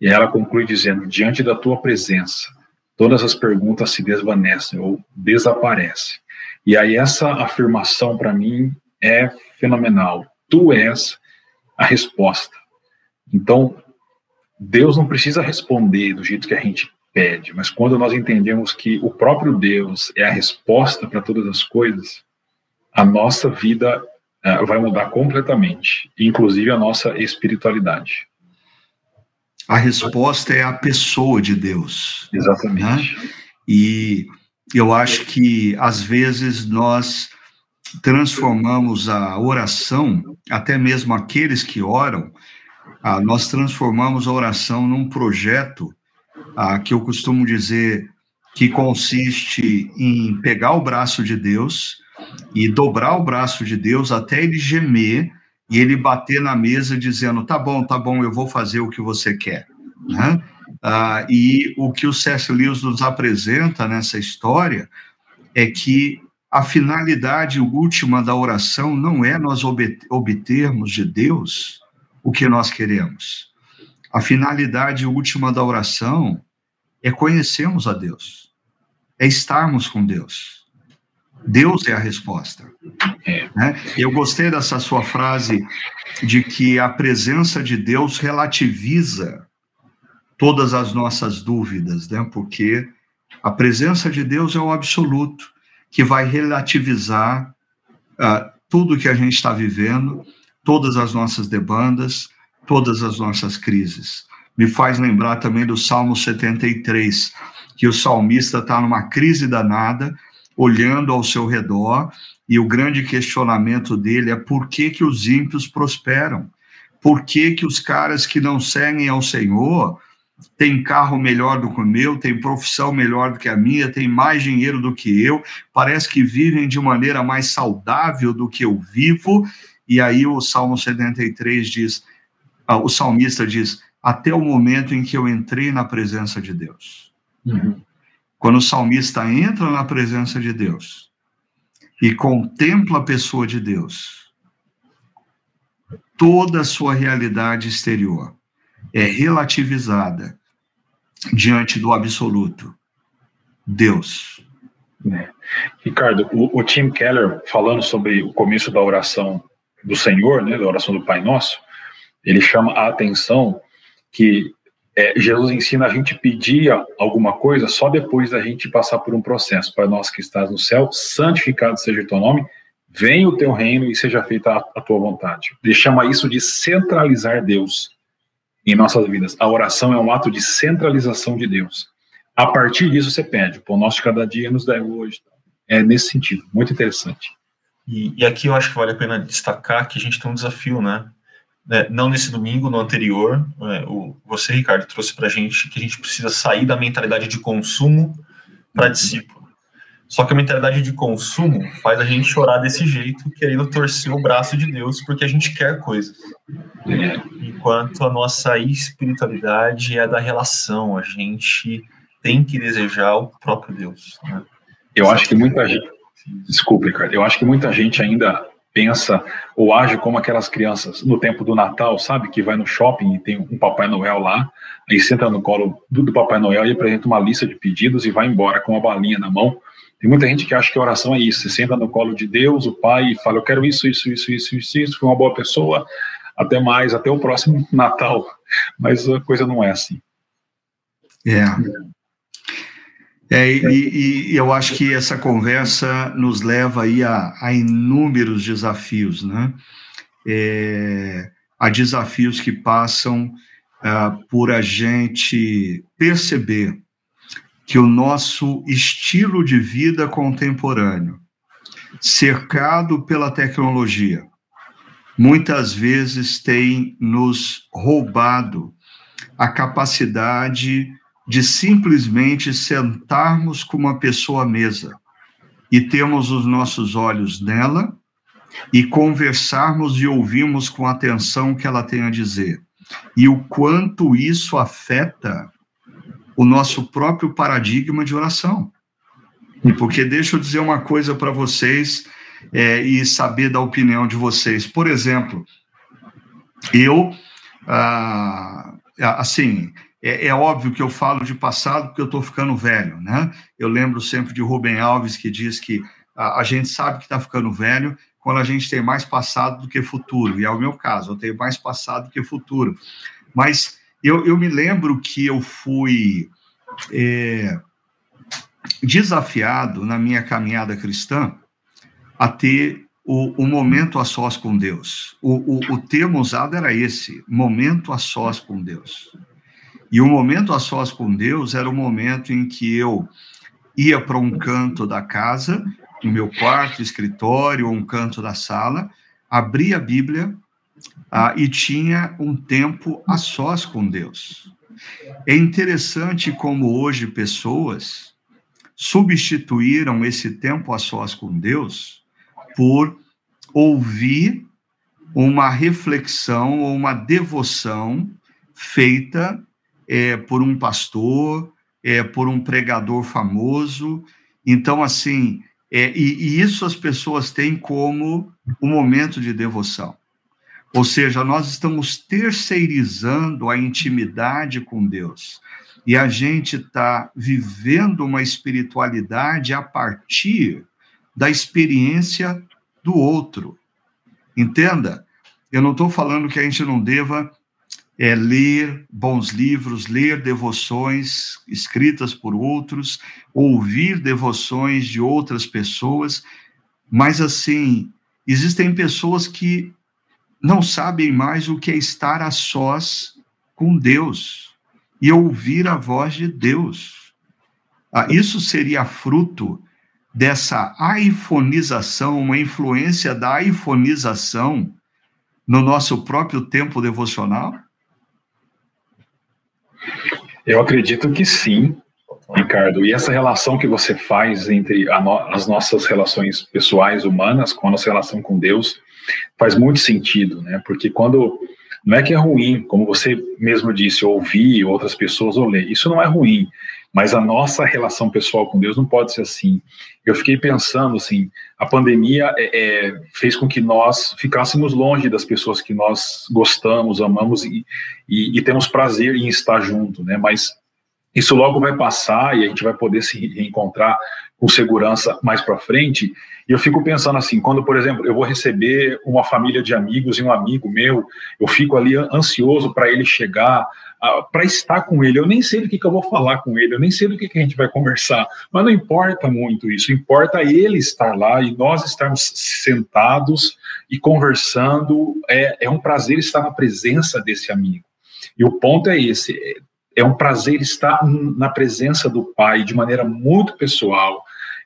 E ela conclui dizendo: diante da tua presença, todas as perguntas se desvanecem ou desaparecem. E aí essa afirmação para mim é fenomenal. Tu és a resposta. Então, Deus não precisa responder do jeito que a gente pede, mas quando nós entendemos que o próprio Deus é a resposta para todas as coisas, a nossa vida vai mudar completamente, inclusive a nossa espiritualidade. A resposta é a pessoa de Deus. Exatamente. Né? E eu acho que às vezes nós transformamos a oração, até mesmo aqueles que oram, ah, nós transformamos a oração num projeto ah, que eu costumo dizer que consiste em pegar o braço de Deus e dobrar o braço de Deus até ele gemer e ele bater na mesa dizendo: tá bom, tá bom, eu vou fazer o que você quer. Né? Ah, e o que o C.S. Lewis nos apresenta nessa história é que a finalidade última da oração não é nós obtermos de Deus o que nós queremos. A finalidade última da oração é conhecermos a Deus, é estarmos com Deus. Deus é a resposta. É. Né? Eu gostei dessa sua frase de que a presença de Deus relativiza todas as nossas dúvidas, né? Porque a presença de Deus é o absoluto que vai relativizar uh, tudo que a gente está vivendo, todas as nossas demandas, todas as nossas crises. Me faz lembrar também do Salmo 73, que o salmista está numa crise danada, olhando ao seu redor, e o grande questionamento dele é por que, que os ímpios prosperam? Por que, que os caras que não seguem ao Senhor tem carro melhor do que o meu, tem profissão melhor do que a minha, tem mais dinheiro do que eu, parece que vivem de maneira mais saudável do que eu vivo. E aí o Salmo 73 diz, ah, o salmista diz, até o momento em que eu entrei na presença de Deus. Uhum. Quando o salmista entra na presença de Deus e contempla a pessoa de Deus, toda a sua realidade exterior é relativizada diante do absoluto. Deus. É. Ricardo, o, o, Tim Keller, falando sobre o começo da oração do Senhor, né, da oração do Pai Nosso, ele chama a atenção que é, Jesus ensina a gente pedir alguma coisa só depois da gente passar por um processo. Para nós que estás no céu, santificado seja o teu nome, venha o teu reino e seja feita a, a tua vontade. Ele chama isso de centralizar Deus em nossas vidas. A oração é um ato de centralização de Deus. A partir disso, você pede, o nosso de cada dia nos dá hoje. É nesse sentido, muito interessante. E, e, aqui eu acho que vale a pena destacar que a gente tem um desafio, né? É, não nesse domingo, no anterior, é, o, você, Ricardo, trouxe para a gente que a gente precisa sair da mentalidade de consumo para discípulo. Só que a mentalidade de consumo faz a gente chorar desse jeito, querendo torcer o braço de Deus, porque a gente quer coisas. Enquanto a nossa espiritualidade é da relação, a gente tem que desejar o próprio Deus. Né? Eu acho que muita gente. Desculpe, Ricardo. Eu acho que muita gente ainda pensa ou age como aquelas crianças no tempo do Natal, sabe? Que vai no shopping e tem um Papai Noel lá, aí senta no colo do, do Papai Noel e apresenta uma lista de pedidos e vai embora com uma balinha na mão Tem muita gente que acha que a oração é isso. Você senta no colo de Deus, o Pai, e fala: Eu quero isso, isso, isso, isso, isso, isso. Fui uma boa pessoa. Até mais, até o próximo Natal. Mas a coisa não é assim. É. É, e, e, eu acho que essa conversa nos leva aí a, a inúmeros desafios, né? É, a desafios que passam uh, por a gente perceber que o nosso estilo de vida contemporâneo, cercado pela tecnologia, muitas vezes tem nos roubado a capacidade de simplesmente sentarmos com uma pessoa à mesa e termos os nossos olhos nela e conversarmos e ouvirmos com atenção o que ela tem a dizer. E o quanto isso afeta o nosso próprio paradigma de oração. Porque deixa eu dizer uma coisa para vocês é, e saber da opinião de vocês. Por exemplo, eu, ah, assim, é, é, óbvio que eu falo de passado porque eu estou ficando velho, né? Eu lembro sempre de Rubem Alves que diz que a, a gente sabe que está ficando velho quando a gente tem mais passado do que futuro, e é o meu caso, eu tenho mais passado do que futuro. Mas eu, eu me lembro que eu fui é, desafiado na minha caminhada cristã a ter o, o, momento a sós com Deus. O, o, o termo usado era esse, momento a sós com Deus. E o momento a sós com Deus era o momento em que eu ia para um canto da casa, no meu quarto, escritório, ou um canto da sala, abria a Bíblia ah, e tinha um tempo a sós com Deus. É interessante como hoje pessoas substituíram esse tempo a sós com Deus por ouvir uma reflexão ou uma devoção feita é, por um pastor, é, por um pregador famoso. Então, assim, é, e, e isso as pessoas têm como o um momento de devoção. Ou seja, nós estamos terceirizando a intimidade com Deus. E a gente está vivendo uma espiritualidade a partir da experiência do outro. Entenda? Eu não estou falando que a gente não deva é ler bons livros, ler devoções escritas por outros, ouvir devoções de outras pessoas, mas assim, existem pessoas que não sabem mais o que é estar a sós com Deus e ouvir a voz de Deus. Ah, isso seria fruto dessa iPhoneização, uma influência da iPhoneização no nosso próprio tempo devocional? Eu acredito que sim, Ricardo. E essa relação que você faz entre no, as nossas relações pessoais humanas com a nossa relação com Deus faz muito sentido, né? Porque quando não é que é ruim, como você mesmo disse, ouvir outras pessoas ou ler, isso não é ruim. Mas a nossa relação pessoal com Deus não pode ser assim. Eu fiquei pensando assim, a pandemia é, é, fez com que nós ficássemos longe das pessoas que nós gostamos, amamos e, e, e temos prazer em estar junto, né? Mas isso logo vai passar e a gente vai poder se reencontrar com segurança mais para frente. E eu fico pensando assim, quando, por exemplo, eu vou receber uma família de amigos e um amigo meu, eu fico ali ansioso para ele chegar, para estar com ele. Eu nem sei do que, que eu vou falar com ele, eu nem sei do que, que a gente vai conversar, mas não importa muito isso, importa ele estar lá e nós estarmos sentados e conversando. É, é um prazer estar na presença desse amigo. E o ponto é esse: é, é um prazer estar na presença do Pai de maneira muito pessoal,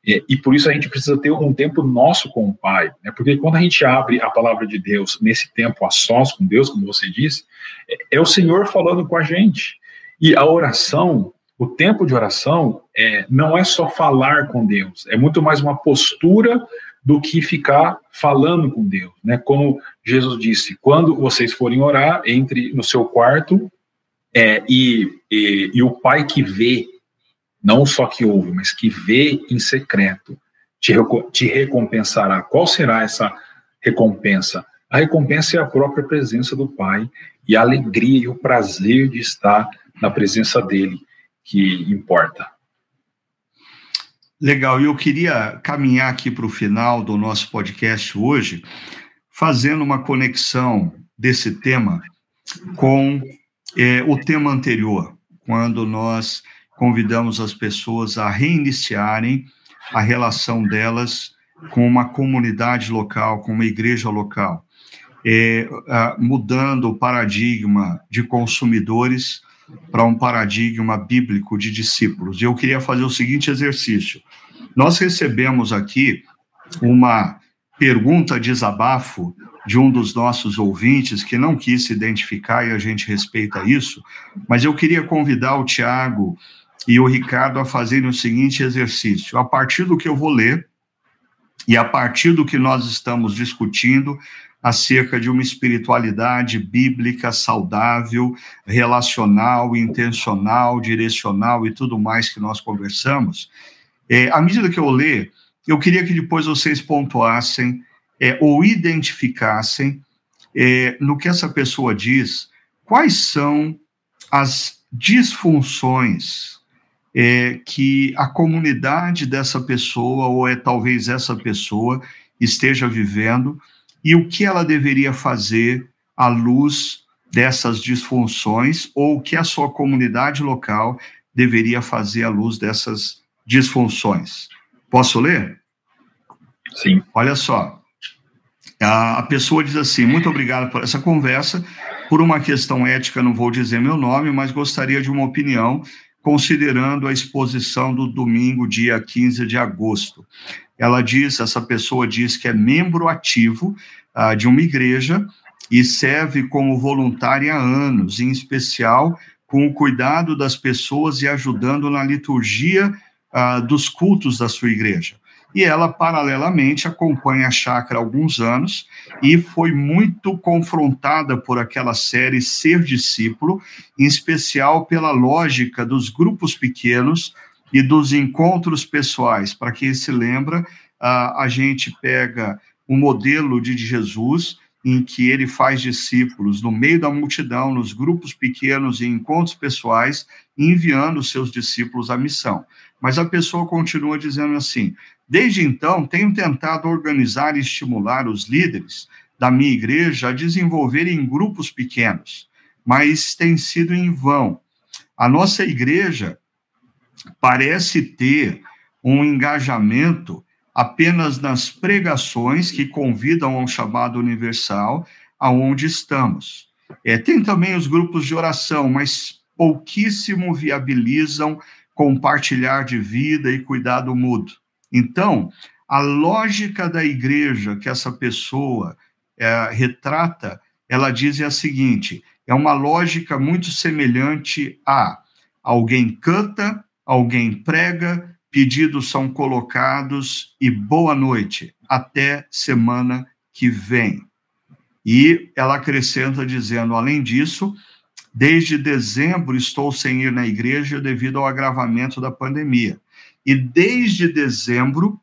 é, e por isso a gente precisa ter um tempo nosso com o Pai, né? porque quando a gente abre a palavra de Deus nesse tempo a sós com Deus, como você disse, é, é o Senhor falando com a gente. E a oração, o tempo de oração, é, não é só falar com Deus, é muito mais uma postura do que ficar falando com Deus, né? Como Jesus disse, quando vocês forem orar, entre no seu quarto é, e, e, e o Pai que vê não só que ouve, mas que vê em secreto, te, te recompensará. Qual será essa recompensa? A recompensa é a própria presença do Pai e a alegria e o prazer de estar na presença dele que importa. Legal, e eu queria caminhar aqui para o final do nosso podcast hoje, fazendo uma conexão desse tema com é, o tema anterior, quando nós convidamos as pessoas a reiniciarem a relação delas com uma comunidade local, com uma igreja local, é, mudando o paradigma de consumidores para um paradigma bíblico de discípulos. E eu queria fazer o seguinte exercício. Nós recebemos aqui uma pergunta de desabafo de um dos nossos ouvintes que não quis se identificar e a gente respeita isso, mas eu queria convidar o Tiago e o Ricardo a fazerem o seguinte exercício. A partir do que eu vou ler e a partir do que nós estamos discutindo, acerca de uma espiritualidade bíblica saudável, relacional, intencional, direcional e tudo mais que nós conversamos. É, à medida que eu ler, eu queria que depois vocês pontuassem é, ou identificassem é, no que essa pessoa diz, quais são as disfunções é, que a comunidade dessa pessoa, ou é talvez essa pessoa, esteja vivendo e o que ela deveria fazer à luz dessas disfunções ou o que a sua comunidade local deveria fazer à luz dessas disfunções. Posso ler? Sim. Olha só. A pessoa diz assim: muito obrigado por essa conversa. Por uma questão ética, não vou dizer meu nome, mas gostaria de uma opinião, considerando a exposição do domingo, dia 15 de agosto. Ela diz, essa pessoa diz que é membro ativo uh, de uma igreja e serve como voluntária há anos, em especial com o cuidado das pessoas e ajudando na liturgia uh, dos cultos da sua igreja. E ela, paralelamente, acompanha a chácara há alguns anos e foi muito confrontada por aquela série Ser Discípulo, em especial pela lógica dos grupos pequenos e dos encontros pessoais. Para quem se lembra, a gente pega o um modelo de Jesus, em que ele faz discípulos no meio da multidão, nos grupos pequenos e encontros pessoais, enviando seus discípulos à missão. Mas a pessoa continua dizendo assim: desde então, tenho tentado organizar e estimular os líderes da minha igreja a desenvolverem grupos pequenos, mas tem sido em vão. A nossa igreja parece ter um engajamento apenas nas pregações que convidam ao chamado universal, aonde estamos. É, tem também os grupos de oração, mas pouquíssimo viabilizam compartilhar de vida e cuidado mútuo. Então, a lógica da igreja que essa pessoa é, retrata, ela diz é a seguinte: é uma lógica muito semelhante a alguém canta, alguém prega, pedidos são colocados e boa noite, até semana que vem. E ela acrescenta dizendo, além disso, desde dezembro estou sem ir na igreja devido ao agravamento da pandemia. E desde dezembro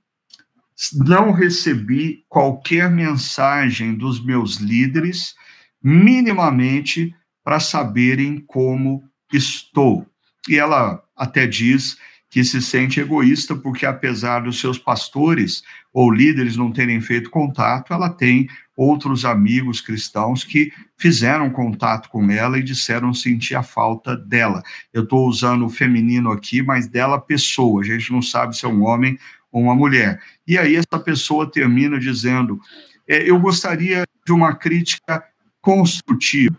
não recebi qualquer mensagem dos meus líderes, minimamente, para saberem como estou. E ela até diz que se sente egoísta porque, apesar dos seus pastores ou líderes não terem feito contato, ela tem outros amigos cristãos que fizeram contato com ela e disseram sentir a falta dela. Eu estou usando o feminino aqui, mas dela pessoa, a gente não sabe se é um homem ou uma mulher. E aí essa pessoa termina dizendo: é, Eu gostaria de uma crítica construtiva,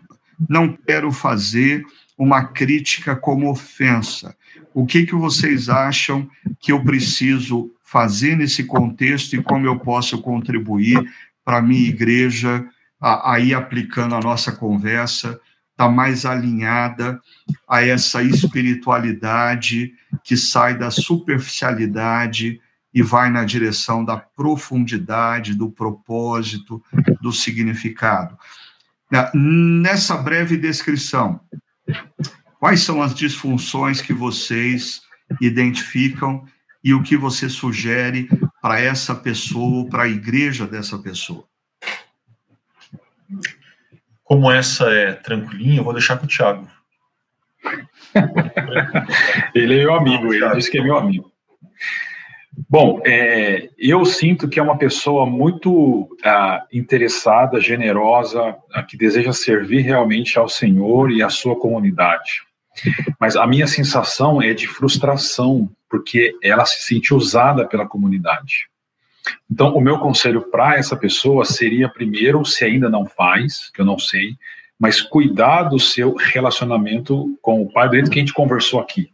não quero fazer uma crítica como ofensa. O que, que vocês acham que eu preciso fazer nesse contexto e como eu posso contribuir para a minha igreja, aí aplicando a nossa conversa, está mais alinhada a essa espiritualidade que sai da superficialidade e vai na direção da profundidade, do propósito, do significado. Nessa breve descrição, Quais são as disfunções que vocês identificam e o que você sugere para essa pessoa, para a igreja dessa pessoa? Como essa é tranquilinha, eu vou deixar com o Thiago. ele é meu amigo, ele disse que é meu amigo. Bom, é, eu sinto que é uma pessoa muito ah, interessada, generosa, ah, que deseja servir realmente ao Senhor e à sua comunidade. Mas a minha sensação é de frustração, porque ela se sente usada pela comunidade. Então, o meu conselho para essa pessoa seria, primeiro, se ainda não faz, que eu não sei, mas cuidar do seu relacionamento com o Pai, jeito que a gente conversou aqui.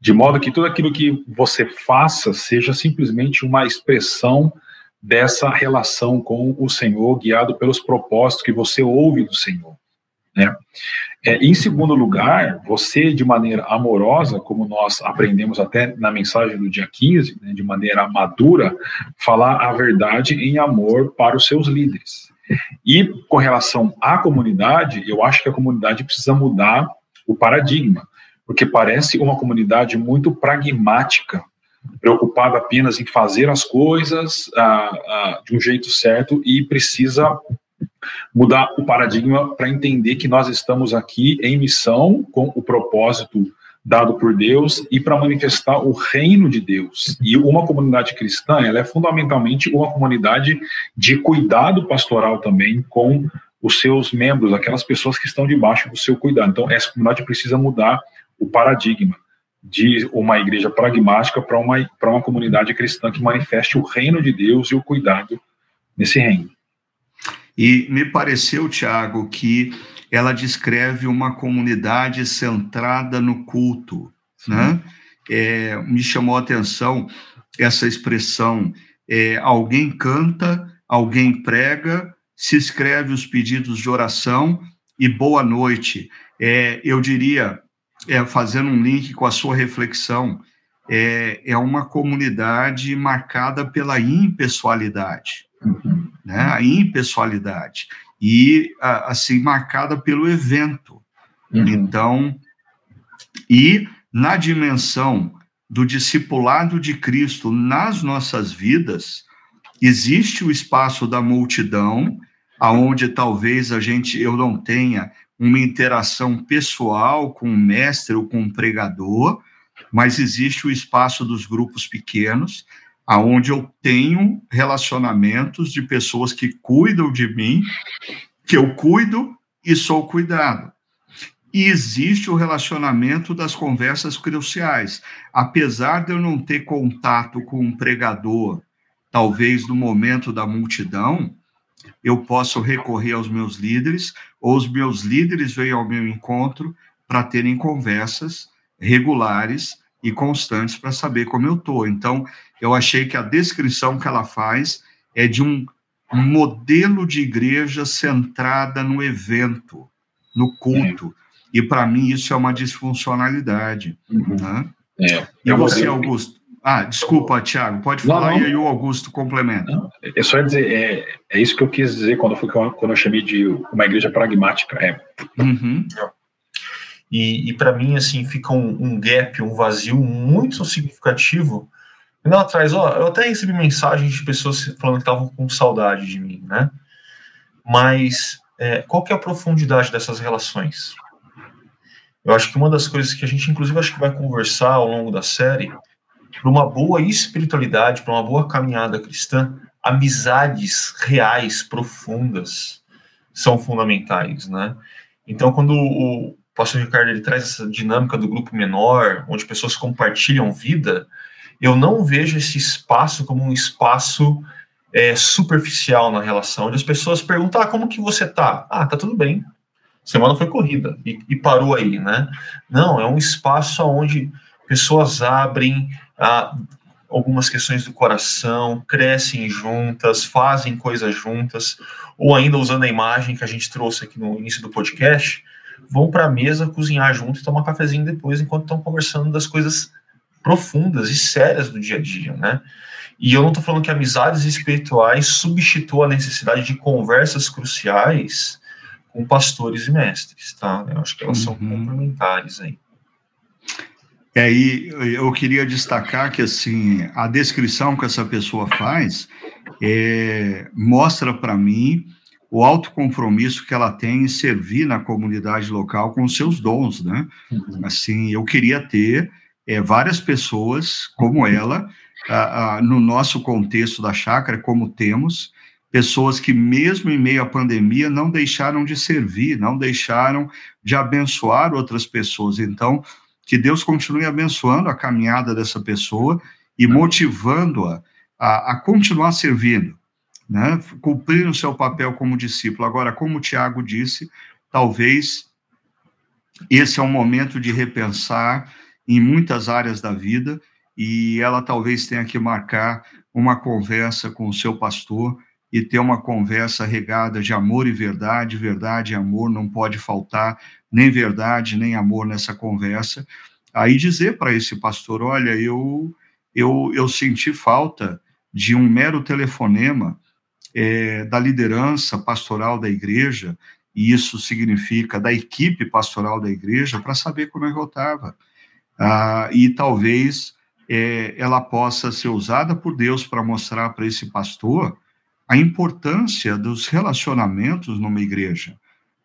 De modo que tudo aquilo que você faça seja simplesmente uma expressão dessa relação com o Senhor, guiado pelos propósitos que você ouve do Senhor. Né? É, em segundo lugar, você, de maneira amorosa, como nós aprendemos até na mensagem do dia 15, né, de maneira madura, falar a verdade em amor para os seus líderes. E com relação à comunidade, eu acho que a comunidade precisa mudar o paradigma, porque parece uma comunidade muito pragmática, preocupada apenas em fazer as coisas ah, ah, de um jeito certo e precisa mudar o paradigma para entender que nós estamos aqui em missão com o propósito dado por Deus e para manifestar o reino de Deus. E uma comunidade cristã, ela é fundamentalmente uma comunidade de cuidado pastoral também com os seus membros, aquelas pessoas que estão debaixo do seu cuidado. Então, essa comunidade precisa mudar o paradigma de uma igreja pragmática para uma, uma comunidade cristã que manifeste o reino de Deus e o cuidado nesse reino. E me pareceu, Tiago, que ela descreve uma comunidade centrada no culto, né? É, me chamou a atenção essa expressão, é, alguém canta, alguém prega, se escreve os pedidos de oração e boa noite. É, eu diria, é, fazendo um link com a sua reflexão, é, é uma comunidade marcada pela impessoalidade né, a impessoalidade, e assim marcada pelo evento. Uhum. Então, e na dimensão do discipulado de Cristo nas nossas vidas, existe o espaço da multidão, aonde talvez a gente eu não tenha uma interação pessoal com o mestre ou com o pregador, mas existe o espaço dos grupos pequenos, aonde eu tenho relacionamentos de pessoas que cuidam de mim, que eu cuido e sou cuidado. E existe o relacionamento das conversas cruciais. Apesar de eu não ter contato com um pregador, talvez no momento da multidão, eu posso recorrer aos meus líderes, ou os meus líderes vêm ao meu encontro para terem conversas regulares e constantes para saber como eu estou. Então, eu achei que a descrição que ela faz é de um modelo de igreja centrada no evento, no culto. É. E para mim isso é uma disfuncionalidade. Uhum. Né? É. E você, Augusto? Ah, desculpa, Tiago, pode falar não, não. e aí o Augusto complementa. Não, é só dizer, é, é isso que eu quis dizer quando, eu, quando eu chamei de uma igreja pragmática. É. Uhum. E, e para mim, assim, fica um, um, gap, um vazio muito significativo. Lá atrás, ó, eu até recebi mensagens de pessoas falando que estavam com saudade de mim, né? Mas é, qual que é a profundidade dessas relações? Eu acho que uma das coisas que a gente, inclusive, acho que vai conversar ao longo da série, para uma boa espiritualidade, para uma boa caminhada cristã, amizades reais, profundas, são fundamentais, né? Então, quando o, pastor Ricardo ele traz essa dinâmica do grupo menor, onde pessoas compartilham vida, eu não vejo esse espaço como um espaço é, superficial na relação, onde as pessoas perguntam, ah, como que você tá? Ah, tá tudo bem. Semana foi corrida e, e parou aí, né? Não, é um espaço onde pessoas abrem ah, algumas questões do coração, crescem juntas, fazem coisas juntas, ou ainda usando a imagem que a gente trouxe aqui no início do podcast, vão para a mesa cozinhar junto e tomar cafezinho depois, enquanto estão conversando das coisas profundas e sérias do dia a dia, né? E eu não estou falando que amizades espirituais substituam a necessidade de conversas cruciais com pastores e mestres, tá? Eu acho que elas uhum. são complementares aí. E eu queria destacar que assim a descrição que essa pessoa faz é, mostra para mim o alto compromisso que ela tem em servir na comunidade local com os seus dons, né? Uhum. Assim, eu queria ter é, várias pessoas como ela ah, ah, no nosso contexto da chácara, como temos, pessoas que, mesmo em meio à pandemia, não deixaram de servir, não deixaram de abençoar outras pessoas. Então, que Deus continue abençoando a caminhada dessa pessoa e motivando-a a, a, continuar servindo, né? o seu papel como discípulo. Agora, como o Tiago disse, talvez esse é um momento de repensar em muitas áreas da vida e ela talvez tenha que marcar uma conversa com o seu pastor e ter uma conversa regada de amor e verdade, verdade e amor, não pode faltar nem verdade nem amor nessa conversa. Aí dizer para esse pastor, olha, eu, eu, eu senti falta de um mero telefonema é, da liderança pastoral da igreja, e isso significa da equipe pastoral da igreja, para saber como é que eu estava. Ah, e talvez é, ela possa ser usada por Deus para mostrar para esse pastor a importância dos relacionamentos numa igreja.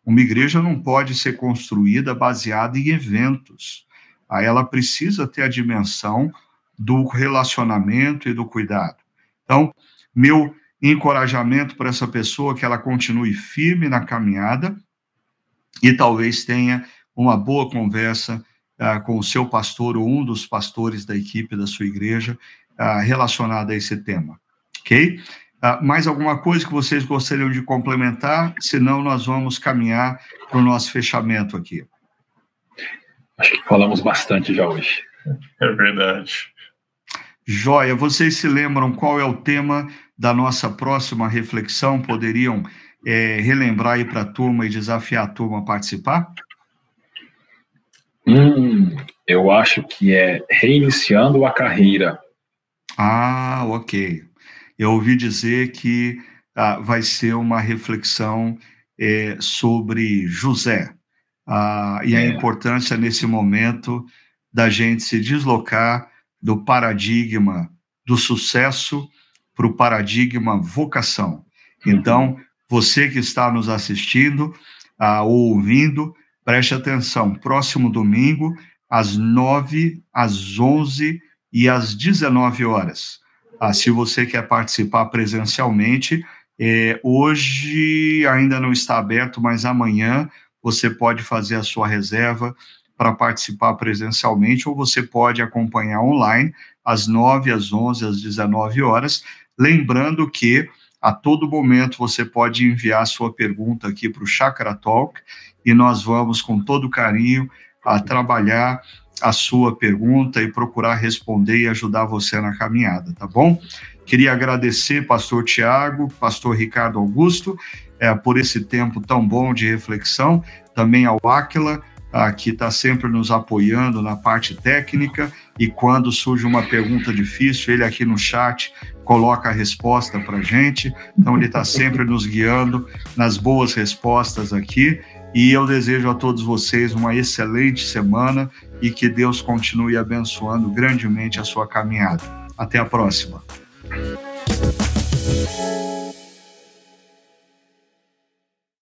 Uma igreja não pode ser construída baseada em eventos. Ela precisa ter a dimensão do relacionamento e do cuidado. Então, meu encorajamento para essa pessoa que ela continue firme na caminhada e talvez tenha uma boa conversa uh, com o seu pastor ou um dos pastores da equipe da sua igreja uh, relacionada a esse tema, ok? Uh, mais alguma coisa que vocês gostariam de complementar? Senão, nós vamos caminhar para o nosso fechamento aqui. Acho que falamos bastante já hoje. É verdade. Joia, vocês se lembram qual é o tema da nossa próxima reflexão? Poderiam é, relembrar aí para a turma e desafiar a turma a participar? Hum, eu acho que é reiniciando a carreira. Ah, ok eu ouvi dizer que ah, vai ser uma reflexão é, sobre José ah, e é. a importância nesse momento da gente se deslocar do paradigma do sucesso para o paradigma vocação. Uhum. Então, você que está nos assistindo ah, ou ouvindo, preste atenção. Próximo domingo, às 9, às 11 e às 19 horas. Ah, se você quer participar presencialmente, é, hoje ainda não está aberto, mas amanhã você pode fazer a sua reserva para participar presencialmente ou você pode acompanhar online às 9, às 11, às 19 horas. Lembrando que a todo momento você pode enviar sua pergunta aqui para o Chakra Talk e nós vamos, com todo carinho, a trabalhar a sua pergunta e procurar responder e ajudar você na caminhada, tá bom? Queria agradecer, pastor Tiago, pastor Ricardo Augusto, é, por esse tempo tão bom de reflexão, também ao Aquila, ah, que está sempre nos apoiando na parte técnica, e quando surge uma pergunta difícil, ele aqui no chat coloca a resposta para gente, então ele está sempre nos guiando nas boas respostas aqui, e eu desejo a todos vocês uma excelente semana e que Deus continue abençoando grandemente a sua caminhada. Até a próxima.